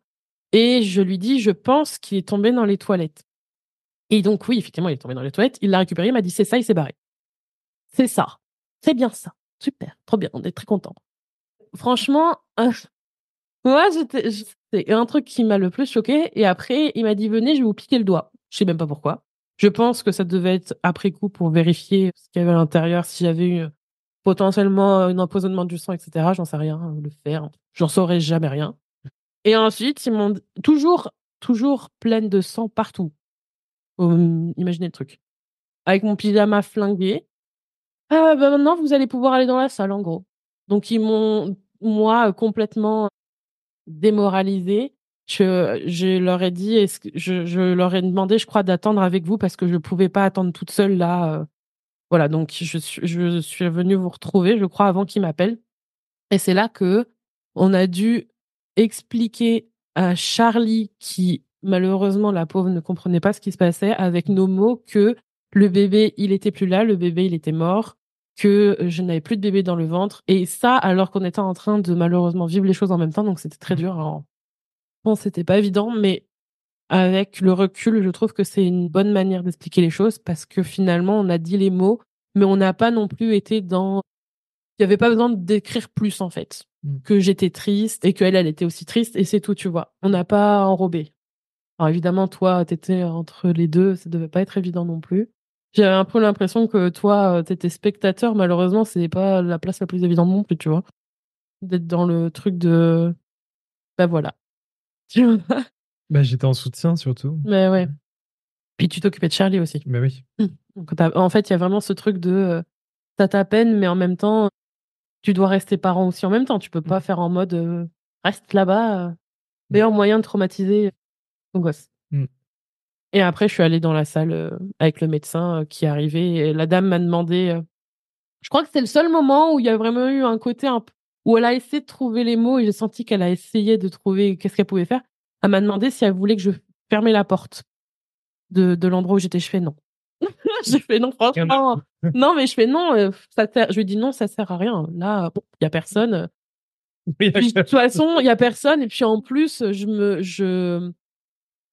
Et je lui dis, je pense qu'il est tombé dans les toilettes. Et donc, oui, effectivement, il est tombé dans les toilettes. Il l'a récupéré, il m'a dit, c'est ça, il s'est barré. C'est ça. C'est bien ça. Super. Trop bien. On est très contents. Franchement, *laughs* moi, c'est un truc qui m'a le plus choqué. Et après, il m'a dit, venez, je vais vous piquer le doigt. Je sais même pas pourquoi. Je pense que ça devait être après coup pour vérifier ce qu'il y avait à l'intérieur, si j'avais eu potentiellement un empoisonnement du sang, etc. J'en sais rien, le faire. J'en saurais jamais rien. Et ensuite, ils m'ont toujours, toujours pleine de sang partout. imaginez le truc. Avec mon pyjama flingué. Ah, bah maintenant, vous allez pouvoir aller dans la salle, en gros. Donc, ils m'ont, moi, complètement démoralisée. Je, leur ai dit, est-ce je, je, leur ai demandé, je crois, d'attendre avec vous parce que je pouvais pas attendre toute seule là. Voilà, donc je suis, je suis venue vous retrouver, je crois, avant qu'ils m'appellent. Et c'est là que on a dû expliquer à Charlie, qui malheureusement la pauvre ne comprenait pas ce qui se passait, avec nos mots que le bébé il était plus là, le bébé il était mort, que je n'avais plus de bébé dans le ventre. Et ça, alors qu'on était en train de malheureusement vivre les choses en même temps, donc c'était très dur. Alors, bon, c'était pas évident, mais avec le recul, je trouve que c'est une bonne manière d'expliquer les choses parce que finalement, on a dit les mots, mais on n'a pas non plus été dans. Il n'y avait pas besoin d'écrire plus en fait. Mm. Que j'étais triste et qu'elle, elle était aussi triste et c'est tout, tu vois. On n'a pas enrobé. Alors évidemment, toi, t'étais entre les deux, ça devait pas être évident non plus. J'avais un peu l'impression que toi, euh, t'étais spectateur. Malheureusement, c'est pas la place la plus évidente non plus, tu vois. D'être dans le truc de. Bah voilà. *laughs* Tu vois? Bah j'étais en soutien surtout. Mais ouais. Puis tu t'occupais de Charlie aussi. Bah oui. Mmh. en fait, il y a vraiment ce truc de. Euh, t'as ta peine, mais en même temps, tu dois rester parent aussi en même temps. Tu peux pas mmh. faire en mode euh, reste là-bas. Meilleur moyen de traumatiser ton gosse. Mmh. Et après, je suis allée dans la salle euh, avec le médecin euh, qui est arrivé. Et la dame m'a demandé. Euh, je crois que c'est le seul moment où il y a vraiment eu un côté un où elle a essayé de trouver les mots et j'ai senti qu'elle a essayé de trouver qu'est-ce qu'elle pouvait faire. Elle m'a demandé si elle voulait que je fermais la porte de, de l'endroit où j'étais. Je fais non. *laughs* j'ai fait non, franchement. *laughs* non, mais je fais non, euh, ça sert... je lui dis non, ça sert à rien. Là, il y a personne. de *laughs* toute façon, il y a personne. Et puis en plus, je me, je,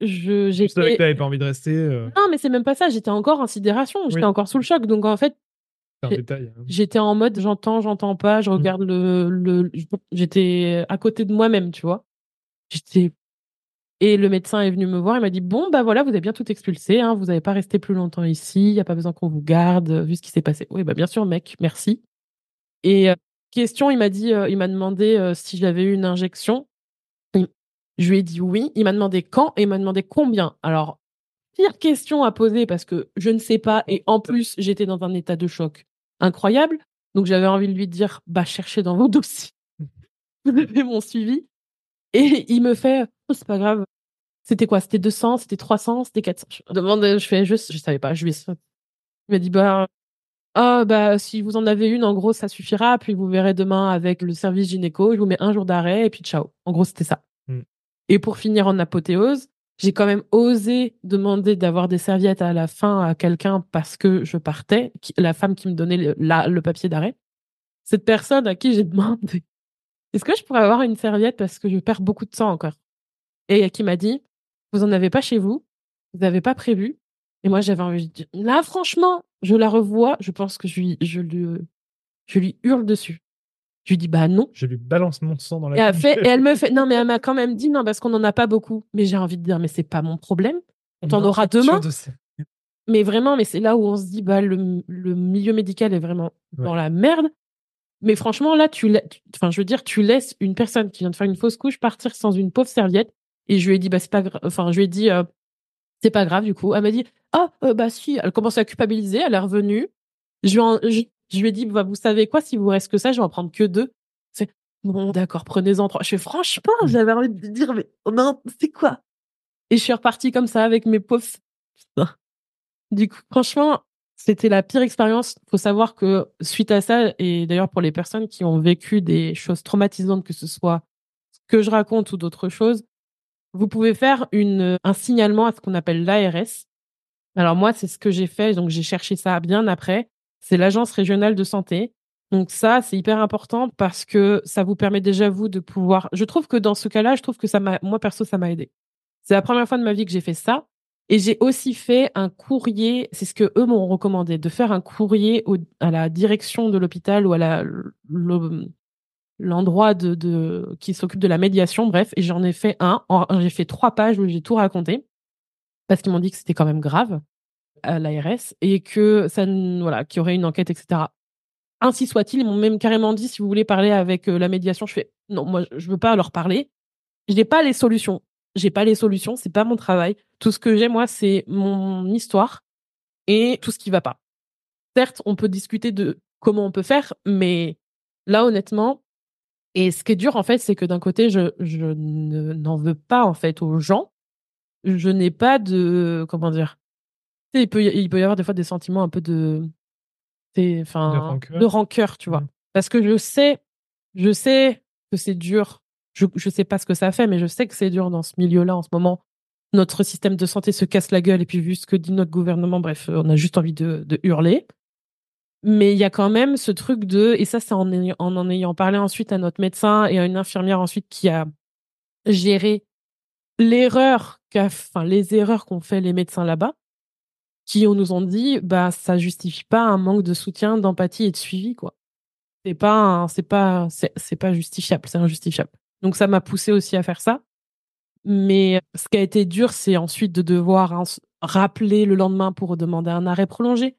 je, j'ai. savais que t'avais pas envie de rester. Euh. Non, mais c'est même pas ça. J'étais encore en sidération. J'étais encore sous le choc. Donc en fait, hein. j'étais en mode j'entends, j'entends pas, je mmh. regarde le, le, j'étais à côté de moi-même, tu vois. J'étais et le médecin est venu me voir, il m'a dit Bon, bah voilà, vous avez bien tout expulsé, hein, vous n'avez pas resté plus longtemps ici, il n'y a pas besoin qu'on vous garde, vu ce qui s'est passé. Oui, bah bien sûr, mec, merci. Et euh, question, il m'a dit, euh, il m'a demandé euh, si j'avais eu une injection. Je lui ai dit oui. Il m'a demandé quand et il m'a demandé combien. Alors, pire question à poser parce que je ne sais pas et en plus, j'étais dans un état de choc incroyable. Donc, j'avais envie de lui dire Bah, cherchez dans vos *laughs* dossiers. vous avez mon suivi. Et il me fait c'est pas grave. C'était quoi? C'était 200, c'était 300, c'était 400. Je demande, je fais juste, je savais pas. Je lui ai... Il m'a dit bah oh, bah si vous en avez une, en gros ça suffira. Puis vous verrez demain avec le service gynéco. Je vous mets un jour d'arrêt et puis ciao. En gros c'était ça. Mm. Et pour finir en apothéose, j'ai quand même osé demander d'avoir des serviettes à la fin à quelqu'un parce que je partais, la femme qui me donnait le, le papier d'arrêt. Cette personne à qui j'ai *laughs* demandé est-ce que je pourrais avoir une serviette parce que je perds beaucoup de sang encore? Et qui m'a dit, vous en avez pas chez vous, vous n'avez pas prévu. Et moi, j'avais envie de dire, là, franchement, je la revois, je pense que je lui, je lui, je lui hurle dessus. Je lui dis, bah non. Je lui balance mon sang dans la et elle, fait, et elle me fait, non, mais elle m'a quand même dit, non, parce qu'on n'en a pas beaucoup. Mais j'ai envie de dire, mais c'est pas mon problème. On t'en aura demain. mais vraiment, mais c'est là où on se dit, bah, le, milieu médical est vraiment dans la merde. Mais franchement, là, tu, enfin, je veux dire, tu laisses une personne qui vient de faire une fausse couche partir sans une pauvre serviette. Et je lui ai dit, bah, c'est pas grave. Enfin, je lui ai dit, euh, c'est pas grave, du coup. Elle m'a dit, ah, euh, bah, si. Elle commence à culpabiliser. Elle est revenue. Je lui, je, lui ai dit, bah, vous savez quoi, si vous reste que ça, je vais en prendre que deux. C'est, bon, d'accord, prenez-en trois. Je fais, franchement, mmh. j'avais envie de dire, mais, non, c'est quoi? Et je suis repartie comme ça avec mes pauvres. Du coup, franchement, c'était la pire expérience. Il faut savoir que suite à ça, et d'ailleurs pour les personnes qui ont vécu des choses traumatisantes, que ce soit ce que je raconte ou d'autres choses, vous pouvez faire une, un signalement à ce qu'on appelle l'ARS. Alors moi, c'est ce que j'ai fait, donc j'ai cherché ça bien après. C'est l'agence régionale de santé. Donc ça, c'est hyper important parce que ça vous permet déjà vous de pouvoir. Je trouve que dans ce cas-là, je trouve que ça m'a, moi perso, ça m'a aidé. C'est la première fois de ma vie que j'ai fait ça. Et j'ai aussi fait un courrier, c'est ce que eux m'ont recommandé, de faire un courrier à la direction de l'hôpital ou à la, l'endroit de, de, qui s'occupe de la médiation, bref. Et j'en ai fait un. J'ai fait trois pages où j'ai tout raconté parce qu'ils m'ont dit que c'était quand même grave à l'ARS et que ça, voilà, qu'il y aurait une enquête, etc. Ainsi soit-il, ils m'ont même carrément dit si vous voulez parler avec euh, la médiation, je fais non, moi je veux pas leur parler. Je n'ai pas les solutions j'ai pas les solutions, c'est pas mon travail. Tout ce que j'ai moi, c'est mon histoire et tout ce qui va pas. Certes, on peut discuter de comment on peut faire, mais là honnêtement, et ce qui est dur en fait, c'est que d'un côté, je je n'en veux pas en fait aux gens. Je n'ai pas de comment dire. Il peut il peut y avoir des fois des sentiments un peu de de rancœur. de rancœur, tu vois. Mmh. Parce que je sais je sais que c'est dur je ne sais pas ce que ça fait, mais je sais que c'est dur dans ce milieu-là en ce moment. Notre système de santé se casse la gueule et puis vu ce que dit notre gouvernement, bref, on a juste envie de, hurler. Mais il y a quand même ce truc de, et ça c'est en, en, ayant parlé ensuite à notre médecin et à une infirmière ensuite qui a géré l'erreur, enfin les erreurs qu'ont fait les médecins là-bas, qui nous ont dit, bah ça justifie pas un manque de soutien, d'empathie et de suivi quoi. C'est pas, c'est pas, c'est pas justifiable, c'est injustifiable. Donc ça m'a poussé aussi à faire ça. Mais ce qui a été dur, c'est ensuite de devoir rappeler le lendemain pour demander un arrêt prolongé,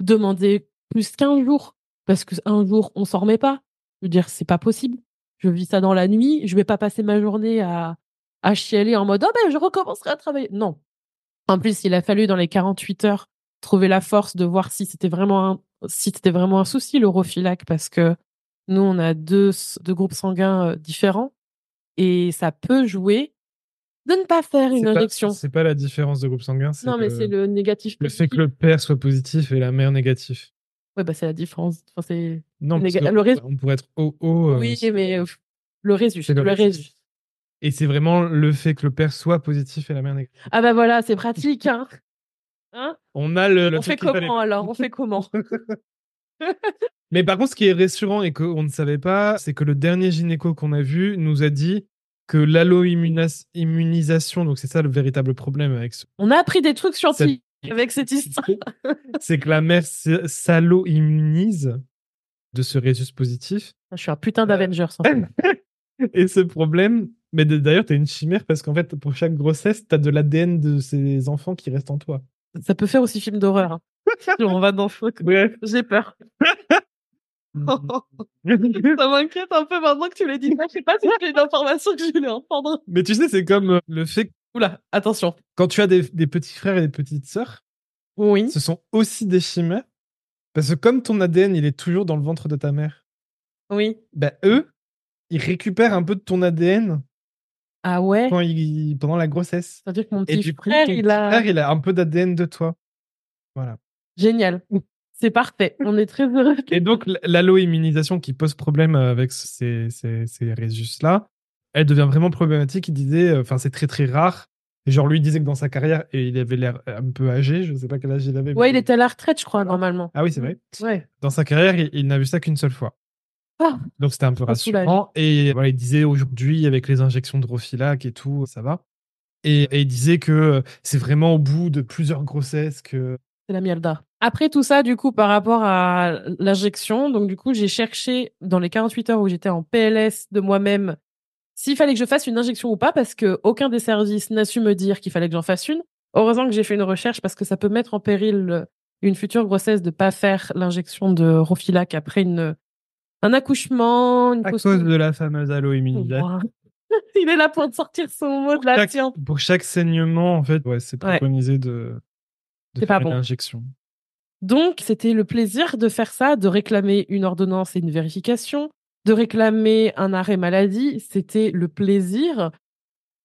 demander plus qu'un jour, parce qu'un jour, on s'en remet pas. Je veux dire, c'est pas possible. Je vis ça dans la nuit, je vais pas passer ma journée à, à chialer en mode, oh ben, je recommencerai à travailler. Non. En plus, il a fallu dans les 48 heures trouver la force de voir si c'était vraiment un, si c'était vraiment un souci, l'europhylac, parce que nous, on a deux, deux groupes sanguins euh, différents et ça peut jouer de ne pas faire une injection. C'est pas la différence de groupe sanguin. Non, mais c'est le négatif. Le fait que le père soit positif et la mère négatif. Ouais, bah c'est la différence. Enfin, c'est non, le on pourrait être OO. Euh, oui, mais euh, le résu. Le, le. Et c'est vraiment le fait que le père soit positif et la mère négative. Ah bah voilà, c'est pratique. Hein Hein? On a le, le On fait comment alors? On *laughs* fait comment? *laughs* Mais par contre, ce qui est rassurant et qu'on ne savait pas, c'est que le dernier gynéco qu'on a vu nous a dit que l'allo-immunisation, donc c'est ça le véritable problème avec ce. On a appris des trucs scientifiques avec cette *laughs* histoire. *laughs* c'est que la mère s- s'allo-immunise de ce résus positif. Je suis un putain d'Avengers. en fait. *laughs* Et ce problème, mais d'ailleurs, t'es une chimère parce qu'en fait, pour chaque grossesse, t'as de l'ADN de ces enfants qui restent en toi. Ça peut faire aussi film d'horreur. hein. On va dans ce Bref. J'ai peur. Ça m'inquiète un peu maintenant que tu l'as dit. Je sais pas si c'est une information que je voulais entendre. mais tu sais, c'est comme euh, le fait que Oula, attention. quand tu as des, des petits frères et des petites sœurs, Oui. ce sont aussi des chimères. Parce que comme ton ADN, il est toujours dans le ventre de ta mère, Oui. ben eux, ils récupèrent un peu de ton ADN Ah ouais? quand ils- pendant la grossesse. C'est-à-dire que mon Et petit du coup, frère, ton il petit a. frère, il a un peu d'ADN de toi. Voilà. Génial. C'est parfait. On est très heureux. Et donc, l'allo-immunisation qui pose problème avec ces, ces, ces résus-là, elle devient vraiment problématique. Il disait, euh, enfin, c'est très très rare. Et genre, lui il disait que dans sa carrière, et il avait l'air un peu âgé, je sais pas quel âge il avait. Ouais, mais- il était à la retraite, je crois, normalement. Ah oui, c'est vrai. Ouais. Dans sa carrière, il, il n'a vu ça qu'une seule fois. Ah. Donc c'était un peu rassurant. Et voilà, il disait aujourd'hui, avec les injections de Rofilac et tout, ça va. Et, et il disait que euh, c'est vraiment au bout de plusieurs grossesses que. C'est la mielda. Après tout ça, du coup, par rapport à l'injection, donc du coup, j'ai cherché dans les 48 heures où j'étais en PLS de moi-même s'il fallait que je fasse une injection ou pas, parce que aucun des services n'a su me dire qu'il fallait que j'en fasse une. Heureusement que j'ai fait une recherche parce que ça peut mettre en péril euh, une future grossesse de pas faire l'injection de Rofilac après une un accouchement, une À cause de la fameuse allo-immunisation. *laughs* Il est là pour te sortir son mot de la chaque- science. pour chaque saignement, en fait, ouais, c'est Ouais. préconisé de, faire pas une bon. injection. Donc, c'était le plaisir de faire ça, de réclamer une ordonnance et une vérification, de réclamer un arrêt maladie. C'était le plaisir.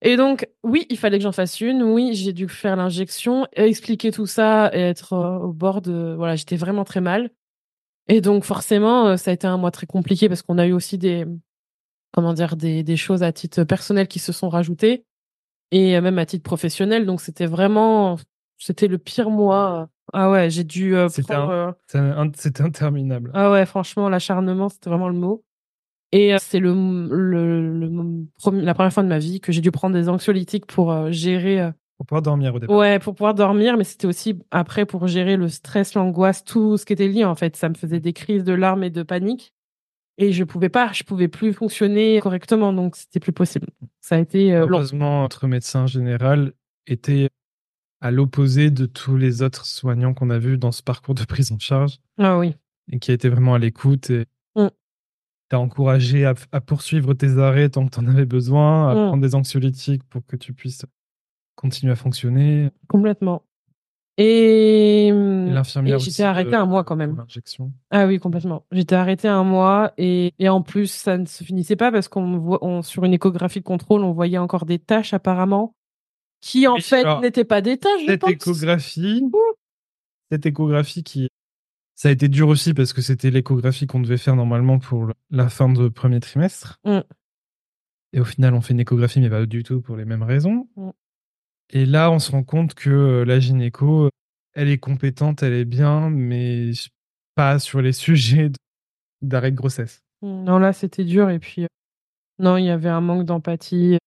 Et donc, oui, il fallait que j'en fasse une. Oui, j'ai dû faire l'injection, expliquer tout ça et être euh, au bord de. Voilà, j'étais vraiment très mal. Et donc, forcément, euh, ça a été un mois très compliqué parce qu'on a eu aussi des. Comment dire, des, des choses à titre personnel qui se sont rajoutées et même à titre professionnel. Donc, c'était vraiment. C'était le pire mois. Ah ouais, j'ai dû euh, C'était prendre. un- euh, C'est un- C'était interminable. ah ouais, franchement, l'acharnement, c'était vraiment le mot. Et euh, c'est le, le, le premier- la première fois de ma vie que j'ai dû prendre des anxiolytiques pour euh, gérer. euh, Pour pouvoir dormir au départ. ouais, pour pouvoir dormir, mais c'était aussi après pour gérer le stress, l'angoisse, tout ce qui était lié en fait. Ça me faisait des crises de larmes et de panique. Et je pouvais pas, je pouvais plus fonctionner correctement, donc c'était plus possible. Ça a été. Heureusement, notre médecin général était à l'opposé de tous les autres soignants qu'on a vus dans ce parcours de prise en charge Ah oui. et qui a été vraiment à l'écoute et. T'a encouragé à, à poursuivre tes arrêts tant que t'en avais besoin, à Mm. prendre des anxiolytiques pour que tu puisses continuer à fonctionner. Complètement. Et, Et et l'infirmière j'étais arrêtée un mois quand même. pour l'injection. Ah oui, complètement. J'étais arrêtée un mois et, et en plus, ça ne se finissait pas parce qu'on sur une échographie de contrôle, on voyait encore des taches apparemment qui en fait n'étaient pas des taches, je Cette pense. échographie, cette échographie qui, ça a été dur aussi parce que c'était l'échographie qu'on devait faire normalement pour la fin de premier trimestre. Mm. Et au final, on fait une échographie, mais pas du tout pour les mêmes raisons. Mm. Et là, on se rend compte que euh, la gynéco, elle est compétente, elle est bien, mais pas sur les *laughs* sujets d'arrêt de grossesse. Non, là, c'était dur et puis euh, non, il y avait un manque d'empathie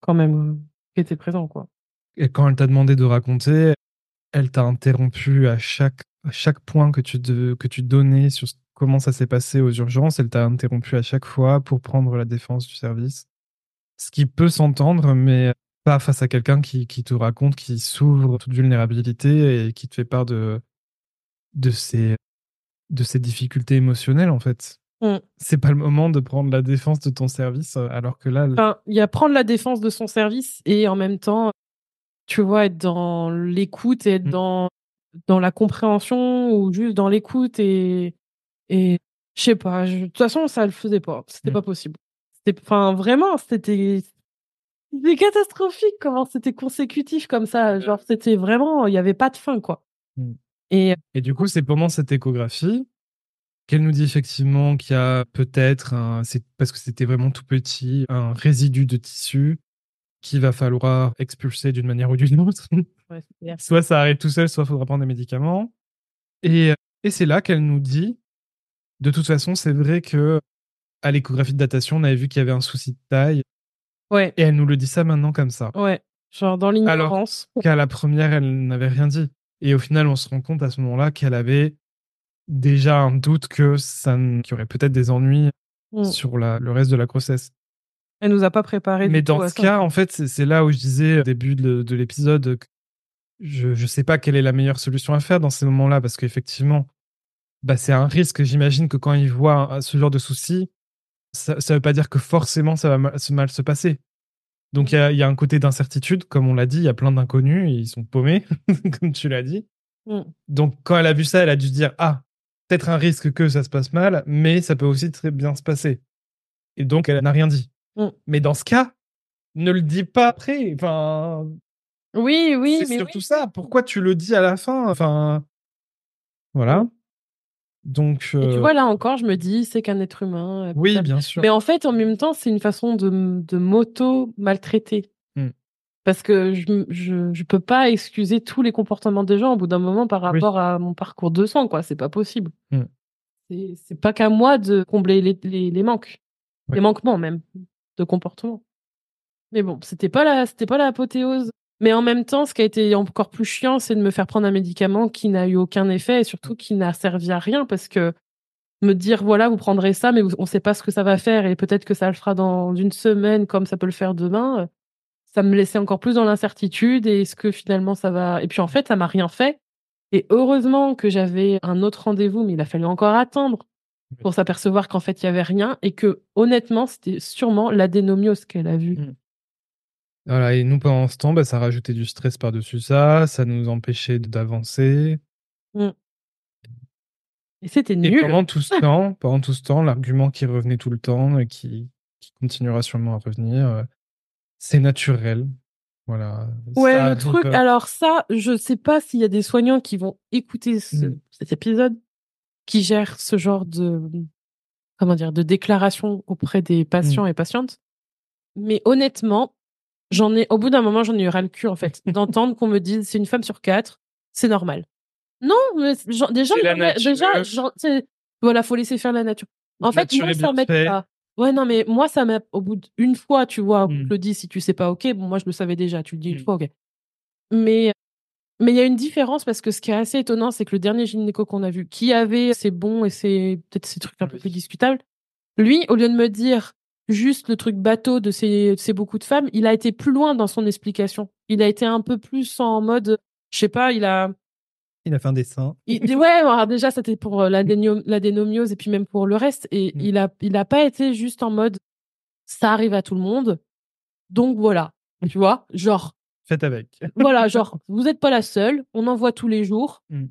quand même euh, qui était présent, quoi. Et quand elle t'a demandé de raconter, elle t'a interrompu à chaque, chaque point que tu, de- que tu donnais sur comment ça s'est passé aux urgences. Elle t'a interrompu à chaque fois pour prendre la défense du service. Ce qui peut s'entendre, mais pas face à quelqu'un qui, qui te raconte, qui s'ouvre toute vulnérabilité et qui te fait part de, de, ses, de ses difficultés émotionnelles, en fait. Mm. C'est pas le moment de prendre la défense de ton service, alors que là, Enfin, il y a prendre la défense de son service et en même temps, tu vois, être dans l'écoute et être Mm. dans, dans la compréhension ou juste dans l'écoute et, et je sais pas, de toute façon, ça le faisait pas. C'était Mm. pas possible. Enfin, vraiment, c'était, c'était catastrophique comment c'était consécutif comme ça. Genre, c'était vraiment, il y avait pas de fin, quoi. Mm. Et Et du coup, c'est pendant cette échographie qu'elle nous dit effectivement qu'il y a peut-être, c'est parce que c'était vraiment tout petit, un résidu de tissu qu'il va falloir expulser d'une manière ou d'une autre. Soit ça arrive tout seul, soit il faudra prendre des médicaments. Et, et c'est là qu'elle nous dit, de toute façon, c'est vrai que à l'échographie de datation, on avait vu qu'il y avait un souci de taille. Ouais. Et elle nous le dit ça maintenant comme ça. Ouais. Genre dans l'ignorance. *laughs* Qu'à la première, elle n'avait rien dit. Et au final, on se rend compte à ce moment-là qu'elle avait déjà un doute que ça, qu'il y aurait peut-être des ennuis mm. sur la, le reste de la grossesse. Elle nous a pas préparé. Mais dans ce cas, en fait, c'est là où je disais au début de, de l'épisode je ne sais pas quelle est la meilleure solution à faire dans ces moments-là, parce qu'effectivement, bah, c'est un risque. J'imagine que quand ils voient ce genre de soucis, ça ne veut pas dire que forcément ça va mal se, mal se passer. Donc il y, y a, un côté d'incertitude, comme on l'a dit, il y a plein d'inconnus, ils sont paumés, *laughs* comme tu l'as dit. Mm. Donc quand elle a vu ça, elle a dû se dire ah peut-être un risque que ça se passe mal, mais ça peut aussi très bien se passer. Et donc elle n'a rien dit. Mm. Mais dans ce cas, ne le dis pas après. Enfin. Oui, oui, c'est surtout ça. Pourquoi tu le dis à la fin Enfin, voilà. Donc, Et tu euh, vois, là encore, je me dis, c'est qu'un être humain. Euh, oui, bien sûr. Mais en fait, en même temps, c'est une façon de, de m'auto-maltraiter. Hmm. Parce que je, je, je, peux pas excuser tous les comportements des gens au bout d'un moment par rapport à mon parcours de sang, quoi. C'est pas possible. Hmm. C'est pas qu'à moi de combler les, les, les manques. Les manquements, même, de comportement. Mais bon, c'était pas la, c'était pas l'apothéose mais en même temps, ce qui a été encore plus chiant, c'est de me faire prendre un médicament qui n'a eu aucun effet et surtout qui n'a servi à rien parce que me dire voilà, vous prendrez ça, mais on ne sait pas ce que ça va faire et peut-être que ça le fera dans une semaine comme ça peut le faire demain. Ça me laissait encore plus dans l'incertitude et est-ce que finalement ça va. Et puis en fait, ça m'a rien fait. Et heureusement que j'avais un autre rendez-vous, mais il a fallu encore attendre pour s'apercevoir qu'en fait il y avait rien et que honnêtement c'était sûrement l'adénomiose qu'elle a vu. Mmh. Voilà, et nous, pendant ce temps, bah, ça rajoutait du stress par-dessus ça, ça nous empêchait d'avancer. Mmh. Et c'était nul. Et pendant tout ce *laughs* temps, pendant tout ce temps, l'argument qui revenait tout le temps et qui, qui continuera sûrement à revenir, euh, c'est naturel. Voilà. Ouais, le truc, euh alors ça, je sais pas s'il y a des soignants qui vont écouter mmh. cet épisode, qui gèrent ce genre de, comment dire, de déclaration auprès des patients mmh. et patientes. Mais honnêtement, j'en ai, au bout d'un moment, j'en ai eu ras le cul, en fait, *laughs* d'entendre qu'on me dise c'est une femme sur quatre, c'est normal. Non, mais déjà, déjà, voilà, faut laisser faire la nature. En fait, moi, ça m'aide pas. Ouais, non, mais moi, ça m'a, au bout d'une fois, tu vois, on te le dit, si tu sais pas, ok, bon, moi, je le savais déjà, tu le dis une mmh. fois, ok. Mais, mais il y a une différence parce que ce qui est assez étonnant, c'est que le dernier gynéco qu'on a vu, qui avait ses bons et ses, peut-être ses trucs un peu plus discutables, lui, au lieu de me dire, juste le truc bateau de ces, ces beaucoup de femmes, il a été plus loin dans son explication. Il a été un peu plus en mode, je sais pas, il a. Il a fait un dessin. Il, ouais, alors déjà, c'était pour euh, la, la dénomiose et puis même pour le reste. Et mm. il a, il a pas été juste en mode, ça arrive à tout le monde. Donc voilà. Tu vois, genre. Faites avec. voilà, *laughs* genre, vous n'êtes pas la seule. On en voit tous les jours. Mm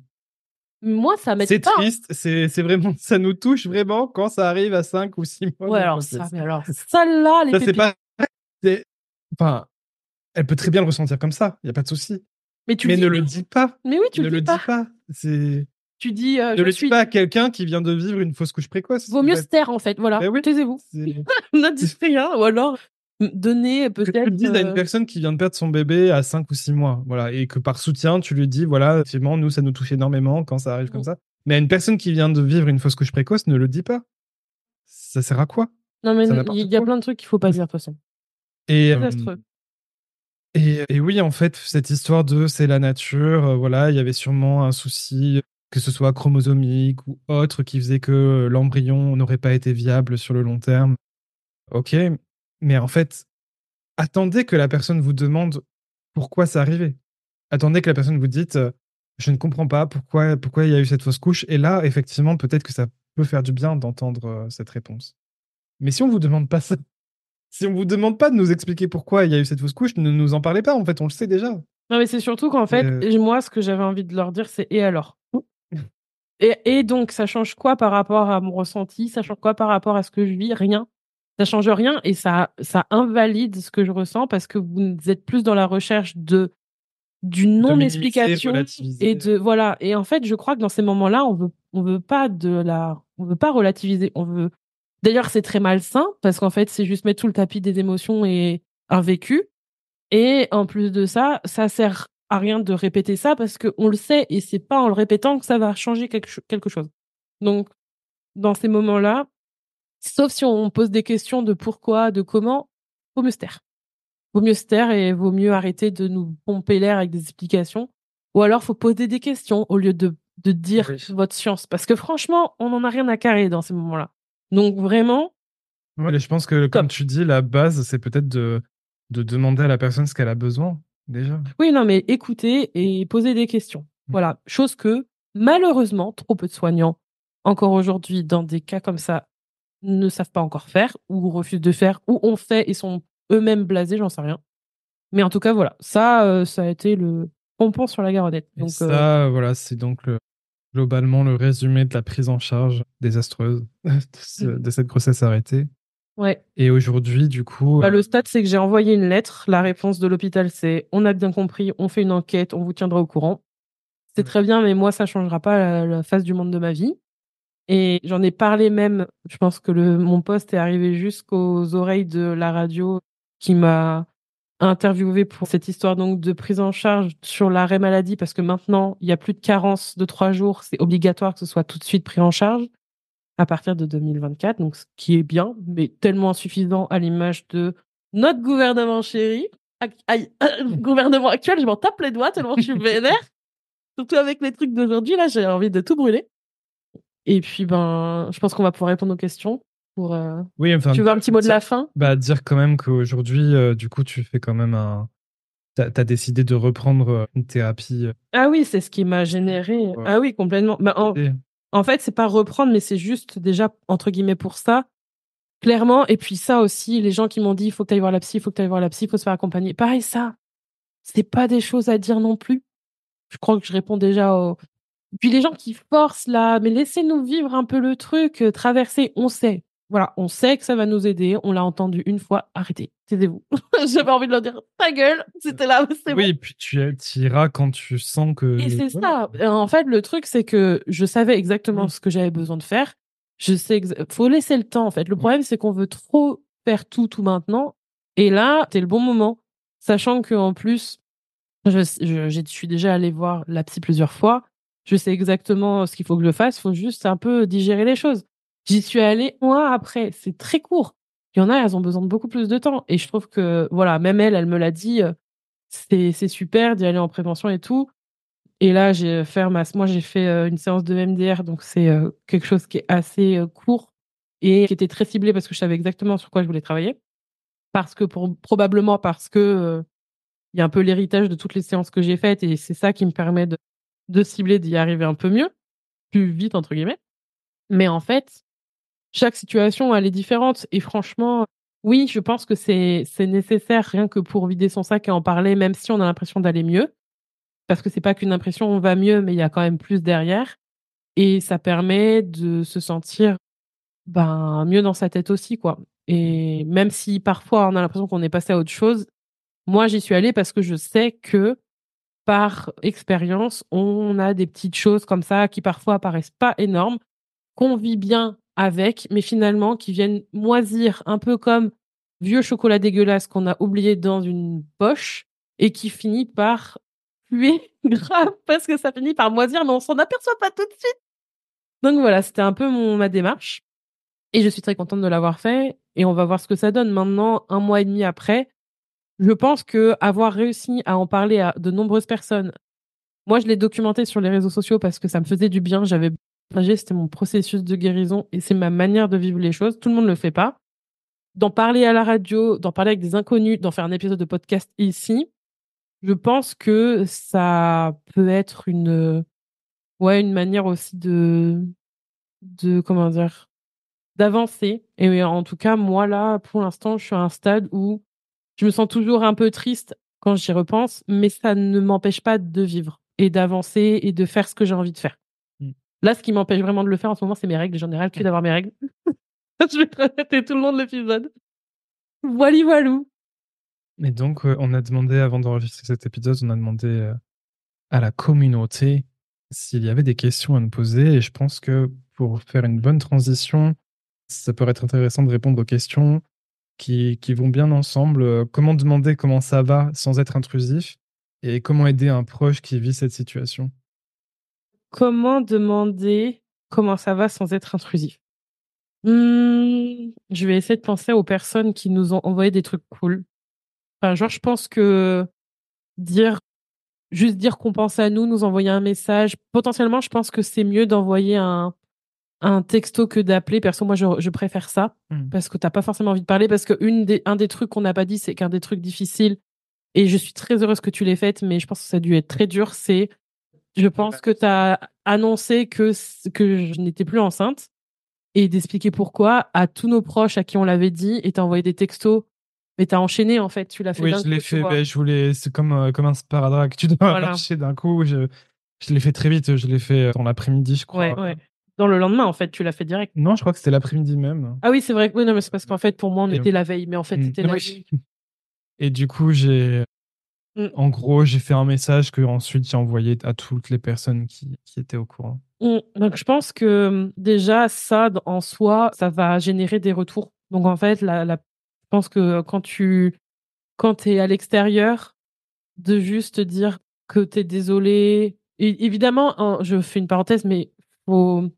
moi, ça m'aide C'est triste, c'est, c'est vraiment, *laughs* ça nous touche vraiment quand ça arrive à 5 ou 6 mois. Ouais, alors ça, mais alors, ça là, les ça, c'est pas, enfin, elle peut très bien le ressentir comme ça, il n'y a pas de souci. Mais tu mais ne le dis pas. Mais oui, tu ne le, dis pas. C'est. Tu dis. Euh, ne le dis pas à quelqu'un qui vient de vivre une fausse couche précoce. Vaut mieux se taire en fait, voilà. Ben Taisez-vous. *laughs* ne dites rien, ou alors donner peut-être. Tu le dis à une euh, personne qui vient de perdre son bébé à 5 ou 6 mois, voilà, et que par soutien, tu lui dis, voilà, effectivement, nous, ça nous touche énormément quand ça arrive comme mm. ça. Mais à une personne qui vient de vivre une fausse couche précoce, ne le dis pas. Ça sert à quoi? Non, mais il y a plein de trucs qu'il faut pas dire, de toute façon. Et, euh, et, et, oui, en fait, cette histoire de c'est la nature, euh, voilà, il y avait sûrement un souci, que ce soit chromosomique ou autre, qui faisait que l'embryon n'aurait pas été viable sur le long terme. Ok, mais en fait, attendez que la personne vous demande pourquoi c'est arrivé. Attendez que la personne vous dise je ne comprends pas pourquoi pourquoi il y a eu cette fausse couche. Et là, effectivement, peut-être que ça peut faire du bien d'entendre cette réponse. Mais si on vous demande pas ça, *laughs* si on vous demande pas de nous expliquer pourquoi il y a eu cette fausse couche, ne nous en parlez pas. En fait, on le sait déjà. Non, mais c'est surtout qu'en fait, moi, ce que j'avais envie de leur dire, c'est et alors? Et, et donc, ça change quoi par rapport à mon ressenti? Ça change quoi par rapport à ce que je vis? Rien ça change rien et ça, ça invalide ce que je ressens parce que vous êtes plus dans la recherche de d'une non-explication et de voilà. Et en fait je crois que dans ces moments-là on veut on veut pas de la on veut pas relativiser. On veut d'ailleurs c'est très malsain parce qu'en fait c'est juste mettre tout le tapis des émotions et un vécu. Et en plus de ça ça sert à rien de répéter ça parce qu'on le sait et c'est pas en le répétant que ça va changer quelque, chose. Donc, dans ces moments-là, sauf si on pose des questions de pourquoi, de comment, vaut mieux se taire. Vaut mieux se taire et vaut mieux arrêter de nous pomper l'air avec des explications. Ou alors, faut poser des questions au lieu de, de dire votre science. Parce que franchement, on n'en a rien à carrer dans ces moments-là. Donc, vraiment. Ouais, je pense que, comme tu dis, la base, c'est peut-être de, de demander à la personne ce qu'elle a besoin déjà. Oui, non, mais écouter et poser des questions. Mmh. Voilà, chose que malheureusement, trop peu de soignants, encore aujourd'hui, dans des cas comme ça, ne savent pas encore faire, ou refusent de faire, ou ont fait et sont eux-mêmes blasés, j'en sais rien. Mais en tout cas, voilà, ça, euh, ça a été le pompon sur la garonnette. Donc, ça, euh, voilà, c'est donc globalement le résumé de la prise en charge désastreuse *laughs* de, de cette grossesse arrêtée. Ouais. Et aujourd'hui, du coup. Bah, le stade, c'est que j'ai envoyé une lettre. La réponse de l'hôpital, c'est on a bien compris, on fait une enquête, on vous tiendra au courant. C'est très bien, mais moi, ça changera pas la, face du monde de ma vie. Et j'en ai parlé même, je pense que le, mon poste est arrivé jusqu'aux oreilles de la radio qui m'a interviewé pour cette histoire donc de prise en charge sur l'arrêt maladie parce que maintenant il y a plus de carence de trois jours, c'est obligatoire que ce soit tout de suite pris en charge à partir de 2024, donc ce qui est bien, mais tellement insuffisant à l'image de notre gouvernement chéri. Aïe, *coughs* gouvernement actuel, je m'en tape les doigts tellement je suis vénère. *laughs* Surtout avec les trucs d'aujourd'hui, là, j'ai envie de tout brûler. Et puis, ben, je pense qu'on va pouvoir répondre aux questions. Pour, euh, Oui, enfin. Tu veux un petit mot de la fin? Bah, dire quand même qu'aujourd'hui, euh, du coup, tu fais quand même un. T'as as décidé de reprendre euh, une thérapie. Ah oui, c'est ce qui m'a généré. Ah oui, complètement. Bah, en... En fait, c'est pas reprendre, mais c'est juste déjà, entre guillemets, pour ça. Clairement. Et puis ça aussi, les gens qui m'ont dit, il faut que tu ailles voir la psy, il faut que tu ailles voir la psy, il faut se faire accompagner. Pareil, ça, c'est pas des choses à dire non plus. Je crois que je réponds déjà aux... Puis les gens qui forcent là, mais laissez-nous vivre un peu le truc, euh, traverser, on sait. Voilà, on sait que ça va nous aider. On l'a entendu une fois. Arrêtez, taisez-vous. *laughs* J'avais envie de leur dire ta gueule. C'était là, c'est Oui, puis tu iras quand tu sens que. Et c'est ça. En fait, le truc, c'est que je savais exactement mmh. ce que j'avais besoin de faire. Je sais, faut laisser le temps. En fait, le problème, c'est qu'on veut trop faire tout, tout maintenant. Et là, c'est le bon moment, sachant que en plus, je, je suis déjà allé voir la psy plusieurs fois. Je sais exactement ce qu'il faut que je fasse. Il faut juste un peu digérer les choses. J'y suis allée moi après. C'est très court. Il y en a, elles ont besoin de beaucoup plus de temps. Et je trouve que, voilà, même elle, elle me l'a dit, euh, c'est, super d'y aller en prévention et tout. Et là, j'ai fait ma, moi, j'ai fait euh, une séance de MDR, donc c'est euh, quelque chose qui est assez court et qui était très ciblé parce que je savais exactement sur quoi je voulais travailler. Parce que probablement parce que il y a un peu l'héritage de toutes les séances que j'ai faites et c'est ça qui me permet de, de cibler, d'y arriver un peu mieux, plus vite, entre guillemets. Mais en fait, chaque situation, elle est différente. Et franchement, oui, je pense que c'est nécessaire rien que pour vider son sac et en parler, même si on a l'impression d'aller mieux. Parce que c'est pas qu'une impression, on va mieux, mais il y a quand même plus derrière. Et ça permet de se sentir ben, mieux dans sa tête aussi, quoi. Et même si parfois on a l'impression qu'on est passé à autre chose, moi j'y suis allée parce que je sais que par expérience, on a des petites choses comme ça qui parfois paraissent pas énormes, qu'on vit bien avec, mais finalement qui viennent moisir un peu comme vieux chocolat dégueulasse qu'on a oublié dans une poche et qui finit par puer *laughs* grave parce que ça finit par moisir, mais on s'en aperçoit pas tout de suite. Donc voilà, c'était un peu mon, ma démarche. Et je suis très contente de l'avoir fait. Et on va voir ce que ça donne. Maintenant, un mois et demi après, je pense que avoir réussi à en parler à de nombreuses personnes, moi je l'ai documenté sur les réseaux sociaux parce que ça me faisait du bien. J'avais c'était mon processus de guérison et c'est ma manière de vivre les choses. Tout le monde ne le fait pas. D'en parler à la radio, d'en parler avec des inconnus, d'en faire un épisode de podcast ici, je pense que ça peut être une, ouais, une manière aussi de, de, comment dire, d'avancer. Et en tout cas, moi, là, pour l'instant, je suis à un stade où je me sens toujours un peu triste quand j'y repense, mais ça ne m'empêche pas de vivre et d'avancer et de faire ce que j'ai envie de faire. Là, ce qui m'empêche vraiment de le faire en ce moment, c'est mes règles. J'en ai ras le cul d'avoir mes règles. *laughs* je vais répéter tout le long de l'épisode. Voilà, voilou. Et donc, euh, on a demandé, avant d'enregistrer cet épisode, on a demandé euh, à la communauté s'il y avait des questions à nous poser. Et je pense que pour faire une bonne transition, ça pourrait être intéressant de répondre aux questions qui, vont bien ensemble. Euh, comment demander comment ça va sans être intrusif Et comment aider un proche qui vit cette situation? Comment demander comment ça va sans être intrusif? Mmh, Je vais essayer de penser aux personnes qui nous ont envoyé des trucs cool. Enfin, genre, je pense que dire juste dire qu'on pense à nous, nous envoyer un message. Potentiellement, je pense que c'est mieux d'envoyer un, un texto que d'appeler. Perso, moi, je, je préfère ça Hmm. parce que t'as pas forcément envie de parler. Parce que une des, un des trucs qu'on n'a pas dit, c'est qu'un des trucs difficiles, et je suis très heureuse que tu l'aies faite, mais je pense que ça a dû être très dur, c'est je pense que tu as annoncé que, que je n'étais plus enceinte et d'expliquer pourquoi à tous nos proches à qui on l'avait dit et t'as envoyé des textos mais t'as enchaîné en fait, tu l'as fait Oui, je l'ai fait. ben, je voulais. C'est comme, euh, comme un sparadrap. Tu dois Voilà. marcher d'un coup. Je, je l'ai fait très vite. Je l'ai fait euh, dans l'après-midi, je crois. Ouais, ouais. Dans le lendemain en fait, tu l'as fait direct. Non, je crois que c'était l'après-midi même. Ah oui, c'est vrai. Oui, non, mais c'est parce qu'en fait, pour moi, on Et- était la veille, mais en fait, Mm. c'était la veille. *laughs* Et du coup, j'ai. Mm. En gros, j'ai fait un message que ensuite j'ai envoyé à toutes les personnes qui, qui étaient au courant. Mm. Donc, je pense que hum, déjà, ça, en soi, ça va générer des retours. Donc, en fait, la, la... je pense que quand tu quand es à l'extérieur, de juste dire que tu es désolé. Et évidemment, hein, je fais une parenthèse, mais faut,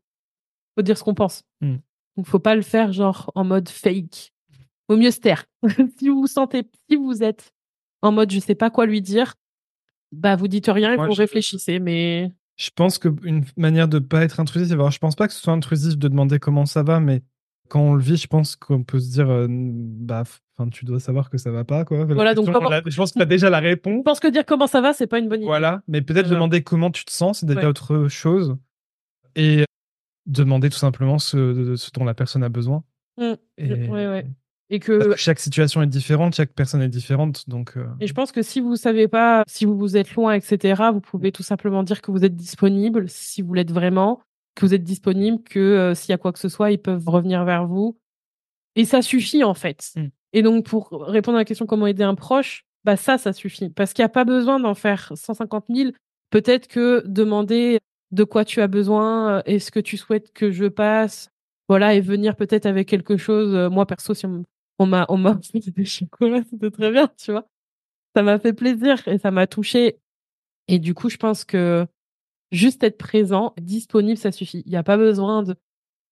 faut dire ce qu'on pense. Mm. Donc, faut pas le faire genre en mode fake. Vaut mieux se taire. *laughs* si vous vous sentez, si vous êtes en mode je sais pas quoi lui dire, bah vous dites rien et vous je- réfléchissez. Mais Je pense qu'une manière de pas être intrusif, alors je pense pas que ce soit intrusif de demander comment ça va, mais quand on le vit, je pense qu'on peut se dire, euh, bah, enfin, tu dois savoir que ça va pas, quoi. La Voilà, donc question, comment- la- je pense que tu as déjà la je réponse. pense que dire comment ça va, c'est pas une bonne idée. Voilà, mais peut-être Voilà. demander comment tu te sens, c'est déjà Ouais. autre chose. Et demander tout simplement ce, ce dont la personne a besoin. Mm. Et, Ouais, ouais. Et parce que que chaque situation est différente, chaque personne est différente, donc. euh, Et je pense que si vous savez pas, si vous vous êtes loin, etc., vous pouvez tout simplement dire que vous êtes disponible, si vous l'êtes vraiment, que vous êtes disponible, que euh, s'il y a quoi que ce soit, ils peuvent revenir vers vous. Et ça suffit, en fait. Mm. Et donc, pour répondre à la question comment aider un proche, bah ça, ça suffit. Parce qu'il n'y a pas besoin d'en faire 150 000. Peut-être que demander de quoi tu as besoin, euh, est-ce que tu souhaites que je passe, voilà, et venir peut-être avec quelque chose. euh, Moi, perso, si on, m'a on m'a *laughs* c'était très bien, tu vois. Ça m'a fait plaisir et ça m'a touché. Et du coup, je pense que juste être présent, disponible, ça suffit. Il n'y a pas besoin de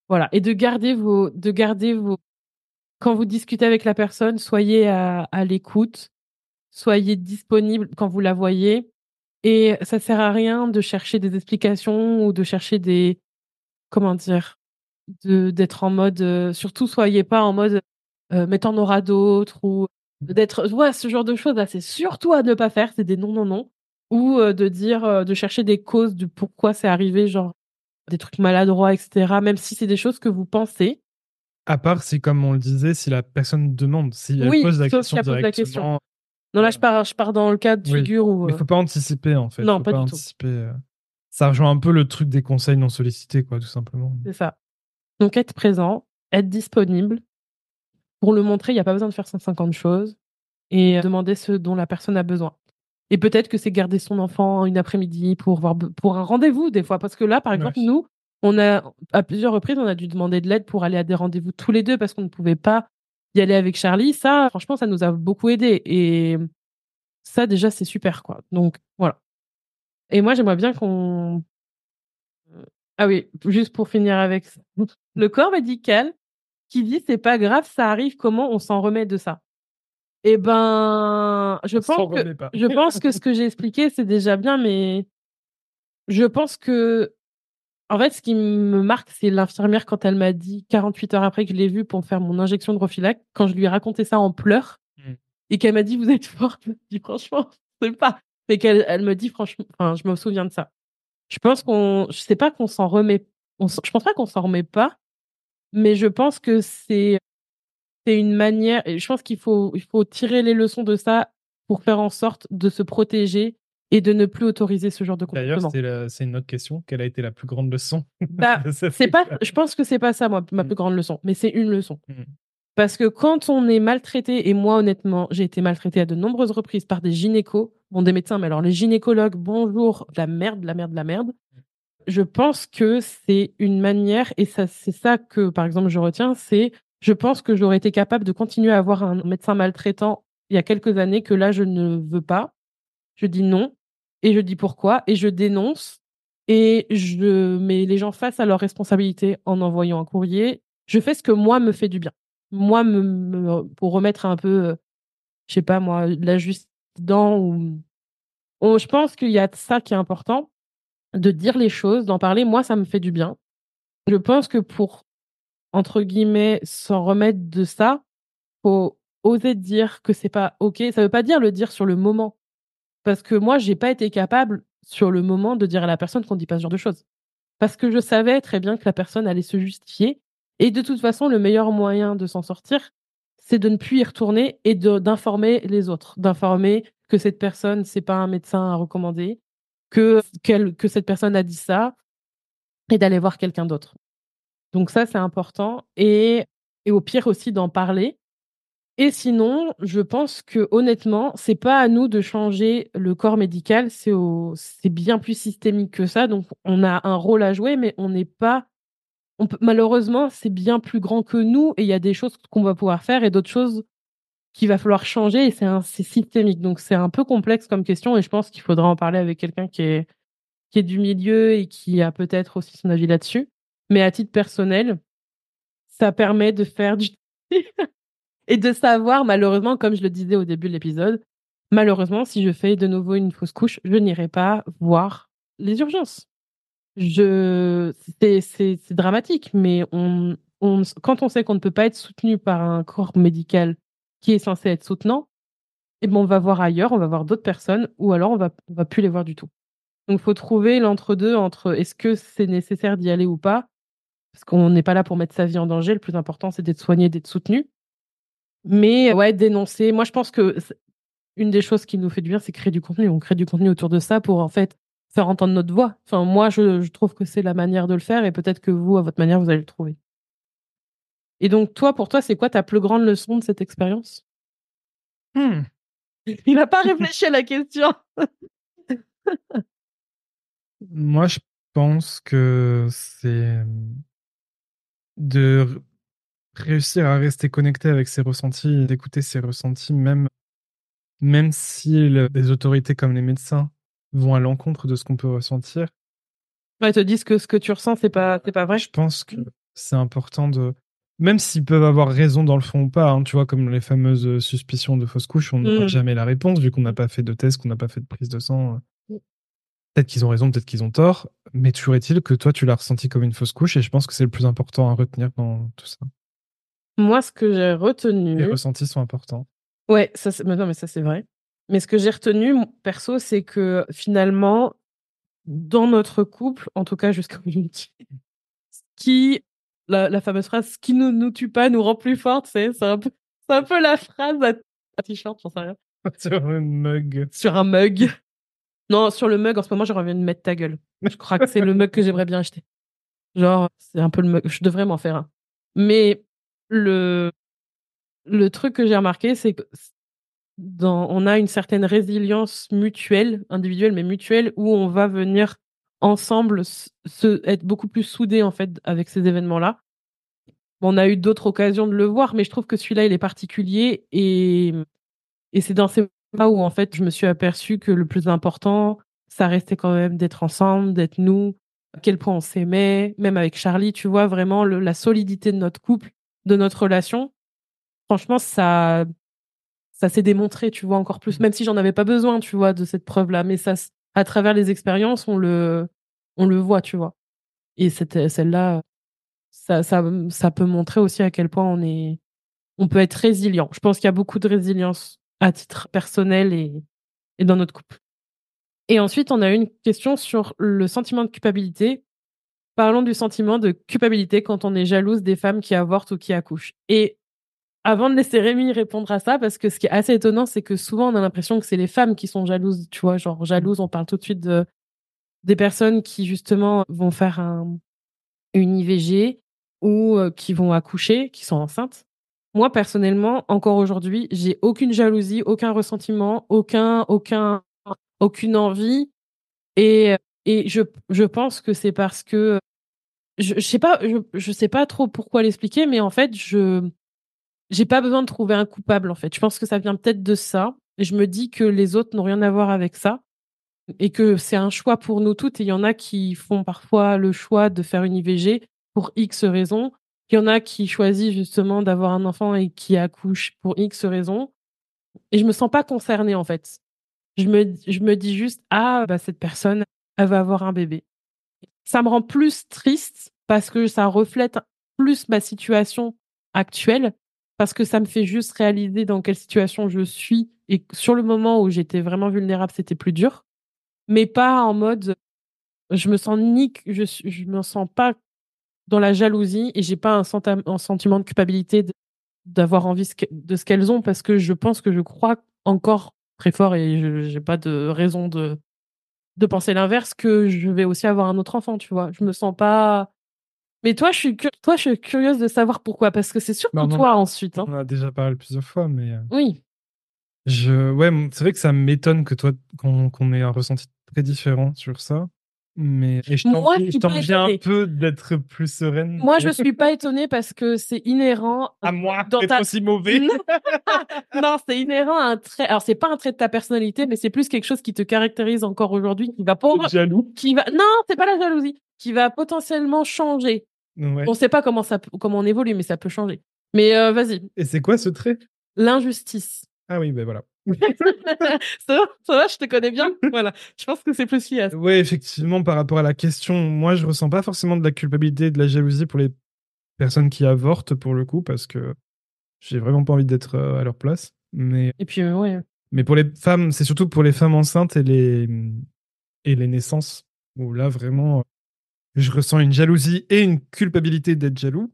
voilà et de garder vos de garder vos quand vous discutez avec la personne, soyez à, à l'écoute, soyez disponible quand vous la voyez. Et ça sert à rien de chercher des explications ou de chercher des comment dire de d'être en mode euh, surtout soyez pas en mode euh, mais t'en auras d'autres ou d'être ouais ce genre de choses là c'est surtout à ne pas faire c'est des non non non ou euh, de dire euh, de chercher des causes du pourquoi c'est arrivé genre des trucs maladroits etc même si c'est des choses que vous pensez À part si, comme on le disait, si la personne demande, si elle Oui, pose la question pose la directement. Non là je pars je pars dans le cas de Oui, figure où Mais euh, faut pas anticiper en fait. Non, Faut pas du tout. anticiper. euh. Ça rejoint un peu le truc des conseils non sollicités, quoi, tout simplement. C'est ça. Donc être présent, être disponible. Pour le montrer, il n'y a pas besoin de faire 150 choses et demander ce dont la personne a besoin. Et peut-être que c'est garder son enfant une après-midi pour voir pour un rendez-vous des fois parce que là par exemple Ouais. nous on a à plusieurs reprises on a dû demander de l'aide pour aller à des rendez-vous tous les deux parce qu'on ne pouvait pas y aller avec Charlie ça franchement ça nous a beaucoup aidé. Et ça déjà c'est super quoi. Donc voilà. Et moi j'aimerais bien qu'on ah oui juste pour finir avec ça. *laughs* le corps médical qui dit c'est pas grave ça arrive comment on s'en remet de ça? Eh ben je On pense que je pense que ce que j'ai expliqué, c'est déjà bien, mais je pense que, en fait, ce qui me marque, c'est l'infirmière quand elle m'a dit 48 heures après que je l'ai vue pour faire mon injection de Rofilac, quand je lui ai raconté ça en pleurs, Mm. et qu'elle m'a dit, vous êtes forte. Je dis, franchement, je sais pas. Mais qu'elle elle me dit, franchement, enfin, je me souviens de ça. Je pense qu'on, je sais pas qu'on s'en remet, on, s'en- je pense pas qu'on s'en remet pas, mais je pense que c'est, c'est une manière, et je pense qu'il faut, il faut tirer les leçons de ça pour faire en sorte de se protéger et de ne plus autoriser ce genre de D'ailleurs, comportement. la- c'est une autre question. Quelle a été la plus grande leçon? Bah, *laughs* c'est pas, je pense que c'est pas ça, moi, ma Mm. plus grande leçon, mais c'est une leçon. Mm. Parce que quand on est maltraité, et moi, honnêtement, j'ai été maltraitée à de nombreuses reprises par des gynécos, bon, des médecins, mais alors les gynécologues, bonjour, la merde, de la merde, de la merde. Je pense que c'est une manière, et ça, c'est ça que, par exemple, je retiens, c'est, je pense que j'aurais été capable de continuer à avoir un médecin maltraitant il y a quelques années que là, je ne veux pas. Je dis non, et je dis pourquoi, et je dénonce, et je mets les gens face à leurs responsabilités en envoyant un courrier. Je fais ce que moi me fait du bien. Moi, me, pour remettre un peu, euh, je sais pas moi, la justice dans ou je pense qu'il y a ça qui est important, de dire les choses, d'en parler. Moi, ça me fait du bien. Je pense que pour, entre guillemets, s'en remettre de ça, faut oser dire que c'est pas OK. Ça veut pas dire le dire sur le moment. Parce que moi, j'ai pas été capable sur le moment de dire à la personne qu'on dit pas ce genre de choses. Parce que je savais très bien que la personne allait se justifier. Et de toute façon, le meilleur moyen de s'en sortir, c'est de ne plus y retourner et d'informer les autres, d'informer que cette personne, c'est pas un médecin à recommander, que, que cette personne a dit ça, et d'aller voir quelqu'un d'autre. Donc ça, c'est important. Et, et au pire aussi d'en parler. Et sinon, je pense que honnêtement, c'est pas à nous de changer le corps médical, c'est bien plus systémique que ça. Donc on a un rôle à jouer, mais on n'est pas malheureusement, c'est bien plus grand que nous et il y a des choses qu'on va pouvoir faire et d'autres choses qu'il va falloir changer et c'est systémique. Donc c'est un peu complexe comme question et je pense qu'il faudra en parler avec quelqu'un qui est du milieu et qui a peut-être aussi son avis là-dessus. Mais à titre personnel, ça permet de faire du *laughs* et de savoir malheureusement comme je le disais au début de l'épisode, malheureusement si je fais de nouveau une fausse couche, je n'irai pas voir les urgences. Je c'est dramatique mais on on quand on sait qu'on ne peut pas être soutenu par un corps médical qui est censé être soutenant, et eh ben on va voir ailleurs, on va voir d'autres personnes, ou alors on va, on va plus les voir du tout. Donc, il faut trouver l'entre-deux entre est-ce que c'est nécessaire d'y aller ou pas, parce qu'on n'est pas là pour mettre sa vie en danger. Le plus important, c'est d'être soigné, d'être soutenu. Mais ouais, dénoncer. Moi, je pense que une des choses qui nous fait du bien, c'est créer du contenu. On crée du contenu autour de ça pour en fait faire entendre notre voix. Enfin, moi, je, je trouve que c'est la manière de le faire, et peut-être que vous, à votre manière, vous allez le trouver. Et donc, toi, pour toi, c'est quoi ta plus grande leçon de cette expérience? Hmm. *laughs* Il n'a pas réfléchi à la question. Moi, je pense que c'est de réussir à rester connecté avec ses ressentis, d'écouter ses ressentis, même, même si les autorités comme les médecins vont à l'encontre de ce qu'on peut ressentir. Ouais, ils te disent que ce que tu ressens, c'est pas, c'est pas vrai. Je pense que c'est important de, même s'ils peuvent avoir raison dans le fond ou pas, hein, tu vois, comme les fameuses euh, suspicions de fausse couche, on n'aura mm. jamais la réponse vu qu'on n'a pas fait de test, qu'on n'a pas fait de prise de sang. Mm. Peut-être qu'ils ont raison, peut-être qu'ils ont tort, mais toujours est-il que toi, tu l'as ressenti comme une fausse couche et je pense que c'est le plus important à retenir dans tout ça. Moi, ce que j'ai retenu. Les ressentis sont importants. Ouais, ça, non, mais ça, c'est vrai. Mais ce que j'ai retenu, perso, c'est que finalement, dans notre couple, en tout cas jusqu'à aujourd'hui, qui la, fameuse phrase ce qui ne nous, tue pas nous rend plus fortes, c'est un, peu, un peu la phrase à, t-shirt, j'en sais rien. *laughs* sur un mug. Sur un mug. Non, sur le mug, en ce moment, j'aurais envie de mettre ta gueule. Je crois que c'est le mug que j'aimerais bien acheter. Genre, c'est un peu le mug. Je devrais m'en faire un. Mais le, truc que j'ai remarqué, c'est que dans, on a une certaine résilience mutuelle, individuelle, mais mutuelle, où on va venir ensemble se, être beaucoup plus soudés en fait avec ces événements-là. on a eu d'autres occasions de le voir, mais je trouve que celui-là il est particulier et, c'est dans ces moments où en fait je me suis aperçue que le plus important, ça restait quand même d'être ensemble, d'être nous, à quel point on s'aimait, même avec Charlie, tu vois vraiment la solidité de notre couple, de notre relation. Franchement, ça ça s'est démontré, tu vois, encore plus, mmh. même si j'en avais pas besoin, tu vois, de cette preuve-là. Mais ça, à travers les expériences, on le, on le voit, tu vois. Et cette, celle-là, ça, ça, ça peut montrer aussi à quel point on est, on peut être résilient. Je pense qu'il y a beaucoup de résilience à titre personnel et, et dans notre couple. Et ensuite, on a une question sur le sentiment de culpabilité. Parlons du sentiment de culpabilité quand on est jalouse des femmes qui avortent ou qui accouchent. Et avant de laisser Rémi répondre à ça, parce que ce qui est assez étonnant, c'est que souvent on a l'impression que c'est les femmes qui sont jalouses, tu vois, genre jalouses, on parle tout de suite de des personnes qui justement vont faire un, une IVG ou euh, qui vont accoucher, qui sont enceintes. Moi personnellement, encore aujourd'hui, j'ai aucune jalousie, aucun ressentiment, aucun, aucun, aucune envie, et et je je pense que c'est parce que je, je sais pas, je, je sais pas trop pourquoi l'expliquer, mais en fait je j'ai pas besoin de trouver un coupable en fait. Je pense que ça vient peut-être de ça. Et je me dis que les autres n'ont rien à voir avec ça et que c'est un choix pour nous toutes. Et il y en a qui font parfois le choix de faire une IVG pour X raisons. Il y en a qui choisissent justement d'avoir un enfant et qui accouchent pour X raisons. Et je me sens pas concernée en fait. Je me, je me dis juste, ah, bah, cette personne, elle va avoir un bébé. Ça me rend plus triste parce que ça reflète plus ma situation actuelle, parce que ça me fait juste réaliser dans quelle situation je suis. Et sur le moment où j'étais vraiment vulnérable, c'était plus dur. Mais pas en mode, je me sens ni, je, je me sens pas dans la jalousie et j'ai pas un, sentiment de culpabilité d'avoir envie de ce qu'elles ont parce que je pense que je crois encore très fort et je j'ai pas de raison de de penser l'inverse que je vais aussi avoir un autre enfant, tu vois. Je me sens pas mais toi, je suis, toi, je suis curieuse de savoir pourquoi, parce que c'est surtout toi ensuite. Hein. On a déjà parlé plusieurs fois, mais. Euh, oui. Je, ouais, c'est vrai que ça m'étonne que toi, qu'on ait un ressenti très différent sur ça. Mais et je t'en viens un peu d'être plus sereine. Moi, je suis pas étonnée parce que c'est inhérent. À moi, d'être ta... aussi mauvais. *laughs* non, c'est inhérent à un trait. Alors, c'est pas un trait de ta personnalité, mais c'est plus quelque chose qui te caractérise encore aujourd'hui, qui va pas. Jaloux. Qui va. Non, c'est pas la jalousie. Qui va potentiellement changer. Ouais. On sait pas comment ça, comment on évolue, mais ça peut changer. Mais euh, vas-y. Et c'est quoi ce trait? L'injustice. Ah oui, ben voilà. *laughs* ça, va, ça va, je te connais bien. Voilà, je pense que c'est plus lié Oui, effectivement, par rapport à la question, moi, je ressens pas forcément de la culpabilité, de la jalousie pour les personnes qui avortent, pour le coup, parce que j'ai vraiment pas envie d'être euh, à leur place. Mais... Et puis, euh, ouais. Mais pour les femmes, c'est surtout pour les femmes enceintes et les, et les naissances, où là, vraiment, je ressens une jalousie et une culpabilité d'être jaloux.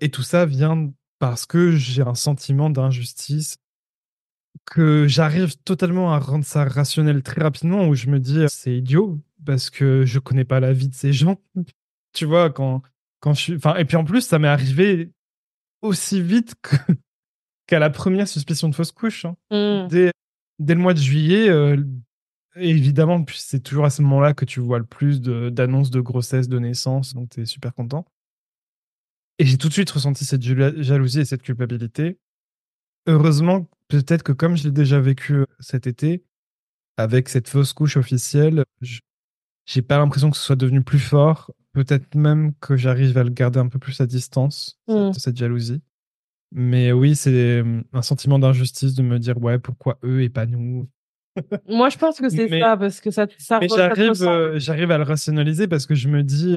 Et tout ça vient parce que j'ai un sentiment d'injustice que j'arrive totalement à rendre ça rationnel très rapidement où je me dis c'est idiot parce que je connais pas la vie de ces gens. *laughs* tu vois, quand, quand je suis. Enfin, et puis en plus, ça m'est arrivé aussi vite *laughs* qu'à la première suspicion de fausse couche. Hein. Mmh. Dès, dès, le mois de juillet, euh, évidemment, c'est toujours à ce moment-là que tu vois le plus d'annonces de, grossesse, de naissance, donc tu es super content. Et j'ai tout de suite ressenti cette jalousie et cette culpabilité. Heureusement, peut-être que comme je l'ai déjà vécu cet été, avec cette fausse couche officielle, j'ai pas l'impression que ce soit devenu plus fort. Peut-être même que j'arrive à le garder un peu plus à distance, cette, mmh. jalousie. Mais oui, c'est hum, un sentiment d'injustice de me dire, ouais, pourquoi eux et pas nous? Moi, je pense que c'est ça, parce que ça, ça Mais j'arrive, euh, j'arrive à le rationaliser parce que je me dis,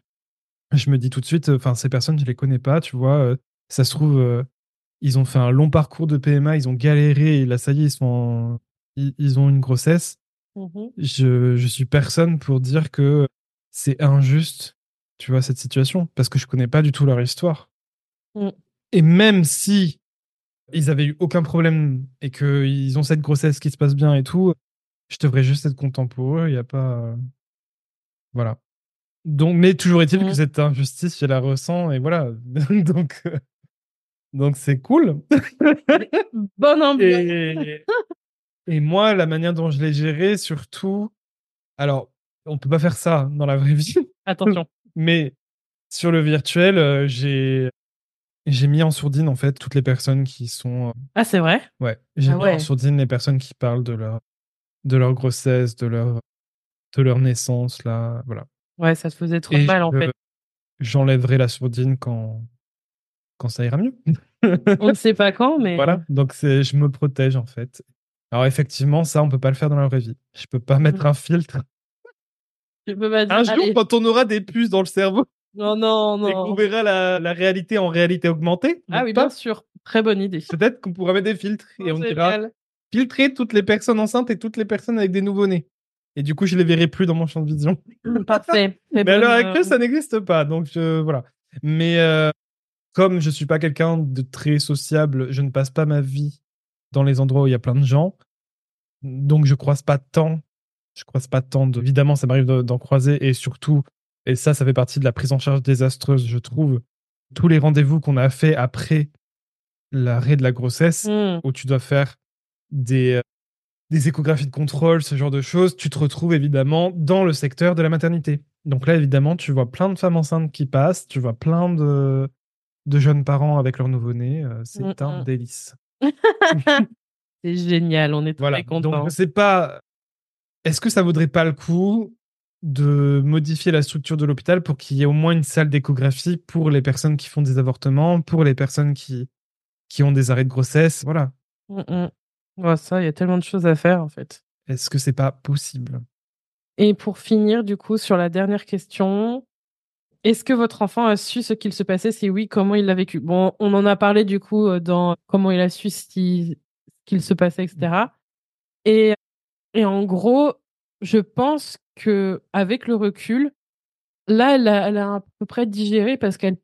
je me dis tout de suite, enfin, ces personnes, je les connais pas, tu vois. Euh, ça se trouve, ils ont fait un long parcours de PMA, ils ont galéré et là, ça y est, ils, sont ils, ont une grossesse. Mmh je, je suis personne pour dire que c'est injuste, tu vois, cette situation, parce que je connais pas du tout leur histoire. Mmh. Et même si ils avaient eu aucun problème et qu'ils ont cette grossesse qui se passe bien et tout, je devrais juste être content pour eux. Il n'y a pas. Voilà. Donc, mais toujours est-il que mmh. cette injustice, je la ressens et voilà. *laughs* Donc, euh, donc c'est cool. Bonne *laughs* ambiance. Et, et, moi, la manière dont je l'ai géré, surtout, alors, on peut pas faire ça dans la vraie vie. Attention. *laughs* Mais sur le virtuel, euh, j'ai j'ai mis en sourdine en fait toutes les personnes qui sont. Euh, ah, c'est vrai? Ouais. J'ai ah mis en sourdine les personnes qui parlent de leur de leur grossesse, de leur de leur naissance là, voilà. Ouais, ça te faisait trop mal en fait. J'enlèverai la sourdine quand quand ça ira mieux. on ne sait pas quand, mais. Voilà, donc c'est, je me protège en fait. Alors effectivement, ça, on peut pas le faire dans la vraie vie. Je peux pas mettre un filtre. Je peux pas dire, un jour, quand on aura des puces dans le cerveau. Non, non, non. Et qu'on verra la, la, réalité en réalité augmentée. Ah oui, bien sûr. Très bonne idée. Peut-être qu'on pourra mettre des filtres et on dira filtrer toutes les personnes enceintes et toutes les personnes avec des nouveau-nés. Et du coup, je les verrai plus dans mon champ de vision. Parfait. *laughs* Mais à l'heure actuelle, ça n'existe pas. Donc, je, voilà. Mais euh, comme je suis pas quelqu'un de très sociable, je ne passe pas ma vie dans les endroits où il y a plein de gens. Donc je croise pas tant. Je croise pas tant de. Évidemment, ça m'arrive d'en croiser et surtout, et ça, ça fait partie de la prise en charge désastreuse, je trouve. Tous les rendez-vous qu'on a fait après l'arrêt de la grossesse, mmh. où tu dois faire des, euh, des échographies de contrôle, ce genre de choses, tu te retrouves évidemment dans le secteur de la maternité. Donc là, évidemment, tu vois plein de femmes enceintes qui passent, tu vois plein de, de jeunes parents avec leur nouveau-né. Euh, c'est un délice. *laughs* *laughs* C'est génial, on est Voilà. très contents. Donc, c'est pas. Est-ce que ça vaudrait pas le coup de modifier la structure de l'hôpital pour qu'il y ait au moins une salle d'échographie pour les personnes qui font des avortements, pour les personnes qui, qui ont des arrêts de grossesse Voilà. Mm, ça, il y a tellement de choses à faire en fait. Est-ce que c'est pas possible? Et pour finir, du coup, sur la dernière question, est-ce que votre enfant a su ce qu'il se passait? Si oui, comment il l'a vécu? Bon, on en a parlé du coup euh, dans comment il a su ce qui- ce qu'il se passait, etc. Et, et en gros, je pense que avec le recul, là, elle a, elle a à peu près digéré parce qu'elle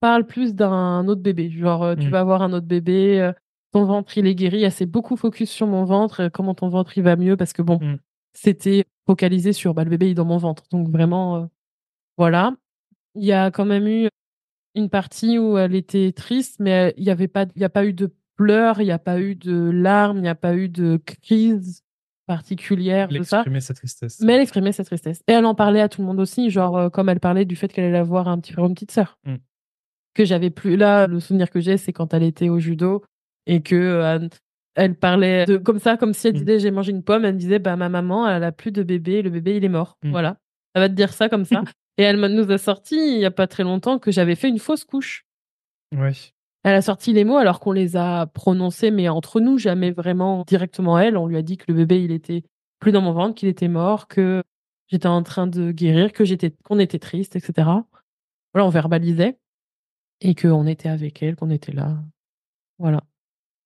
parle plus d'un autre bébé. Genre, euh, tu Mm. vas avoir un autre bébé, euh, ton ventre il est guéri. Elle s'est beaucoup focus sur mon ventre, comment ton ventre il va mieux? Parce que bon, Mm. c'était focalisé sur bah, le bébé il est dans mon ventre. Donc vraiment, euh, voilà. Il y a quand même eu une partie où elle était triste, mais il n'y avait pas, il y a pas eu de pleurs, il n'y a pas eu de larmes, il n'y a pas eu de crise particulière, Elle tout ça. exprimait sa tristesse. Mais elle exprimait sa tristesse. Et elle en parlait à tout le monde aussi, genre euh, comme elle parlait du fait qu'elle allait avoir un petit frère ou une petite sœur. Mm. Que j'avais plus. Là, le souvenir que j'ai, c'est quand elle était au judo et que euh, elle parlait de, comme ça, comme si elle Mm. disait j'ai mangé une pomme. Elle me disait bah ma maman, elle a plus de bébé, le bébé il est mort. Mm. Voilà. Elle va te dire ça comme ça. *laughs* et elle nous a sorti il y a pas très longtemps que j'avais fait une fausse couche. Ouais. Elle a sorti les mots alors qu'on les a prononcés, mais entre nous, jamais vraiment directement elle. On lui a dit que le bébé, il était plus dans mon ventre, qu'il était mort, que j'étais en train de guérir, que j'étais, qu'on était triste, etc. Voilà, on verbalisait et qu'on était avec elle, qu'on était là. Voilà.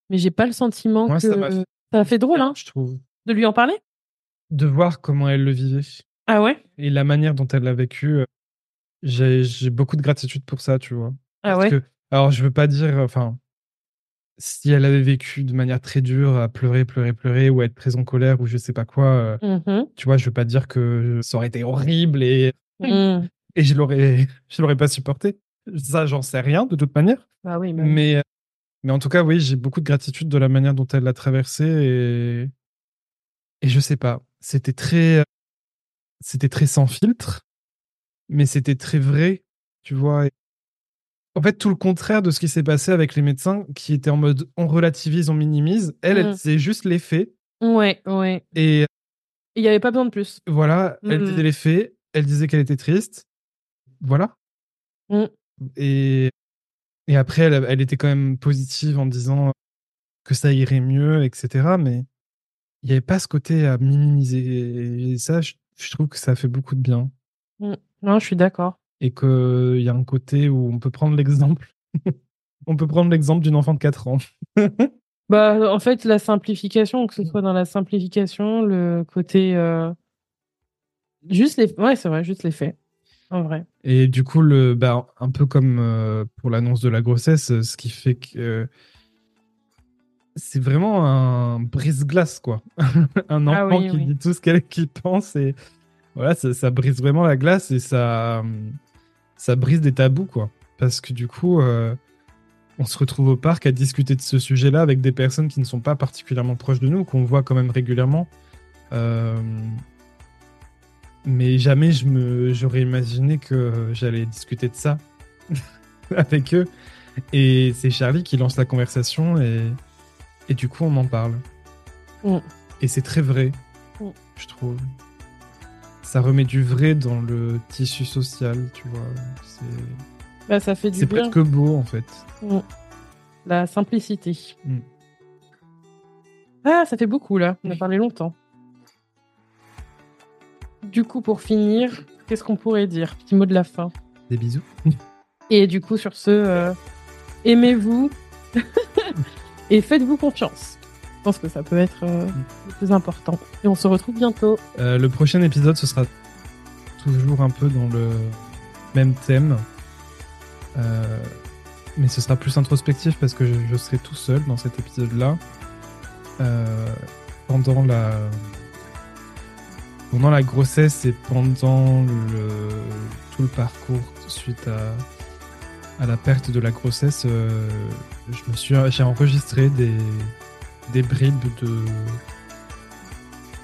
Mais j'ai pas le sentiment Moi, que ça ça a fait drôle, hein, Je trouve. de lui en parler. De voir comment elle le vivait Ah ouais? et la manière dont elle l'a vécu. euh, J'ai j'ai beaucoup de gratitude pour ça, tu vois. Ah Parce ouais? que, alors, je veux pas dire, enfin, si elle avait vécu de manière très dure, à pleurer, pleurer, pleurer, ou à être très en colère, ou je sais pas quoi, euh, Mhm. tu vois, je veux pas dire que ça aurait été horrible et, Mhm. *laughs* et je l'aurais, je l'aurais pas supporté. Ça, j'en sais rien, de toute manière. Bah oui. bah- Mais, mais en tout cas, oui, j'ai beaucoup de gratitude de la manière dont elle l'a traversé et, et je sais pas, c'était très, c'était très sans filtre, mais c'était très vrai, tu vois. En fait, tout le contraire de ce qui s'est passé avec les médecins qui étaient en mode on relativise, on minimise. Elle, elle disait juste les faits Ouais, ouais. et Il y avait pas besoin de plus. voilà, elle Mhm. disait les faits, elle disait qu'elle était triste. Voilà. Mhm. Et, et après, elle, elle était quand même positive en disant que ça irait mieux, etc. Mais il n'y avait pas ce côté à minimiser. Et ça, je, je trouve que ça fait beaucoup de bien. Non, je suis d'accord. Et qu'il y a un côté où on peut prendre l'exemple. *laughs* on peut prendre l'exemple d'une enfant de 4 ans. *laughs* Bah, en fait, la simplification, que ce soit dans la simplification, le côté. euh, Juste les. Ouais, c'est vrai, juste les faits. En vrai. Et du coup, le, bah, un peu comme euh, pour l'annonce de la grossesse, euh, ce qui fait que euh, c'est vraiment un brise-glace, quoi. *laughs* un Ah enfant oui, qui oui. dit tout ce qu'elle qui pense et voilà, ça, ça brise vraiment la glace et ça, ça brise des tabous, quoi. Parce que du coup, euh, on se retrouve au parc à discuter de ce sujet-là avec des personnes qui ne sont pas particulièrement proches de nous, qu'on voit quand même régulièrement. Euh, mais jamais je me, j'aurais imaginé que j'allais discuter de ça *laughs* avec eux. Et c'est Charlie qui lance la conversation et, et du coup on en parle. Mm. Et c'est très vrai, Mm. je trouve. Ça remet du vrai dans le tissu social, tu vois. C'est, Bah, ça fait du c'est bien. presque beau en fait. La simplicité. Mm. Ah, ça fait beaucoup là. On a parlé longtemps. Du coup, pour finir, qu'est-ce qu'on pourrait dire? Petit mot de la fin. Des bisous. Et du coup, sur ce, euh, aimez-vous *laughs* et faites-vous confiance. Je pense que ça peut être euh, le plus important. Et on se retrouve bientôt. Euh, le prochain épisode, ce sera toujours un peu dans le même thème. Euh, mais ce sera plus introspectif parce que je, je serai tout seul dans cet épisode-là. Pendant la pendant la grossesse et pendant le, tout le parcours suite à, à la perte de la grossesse, je me suis j'ai enregistré des, des bribes de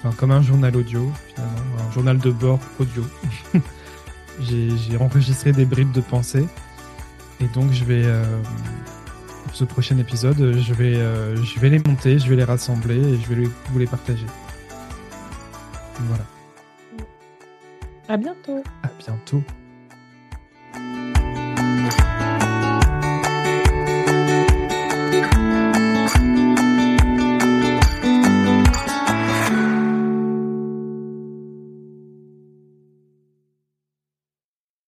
Enfin, comme un journal audio, finalement, un journal de bord audio. *laughs* j'ai j'ai enregistré des bribes de pensée. Et donc, je vais, euh, pour ce prochain épisode. Je vais, euh, je vais les monter, je vais les rassembler et je vais les- vous les partager. Voilà. À bientôt. À bientôt.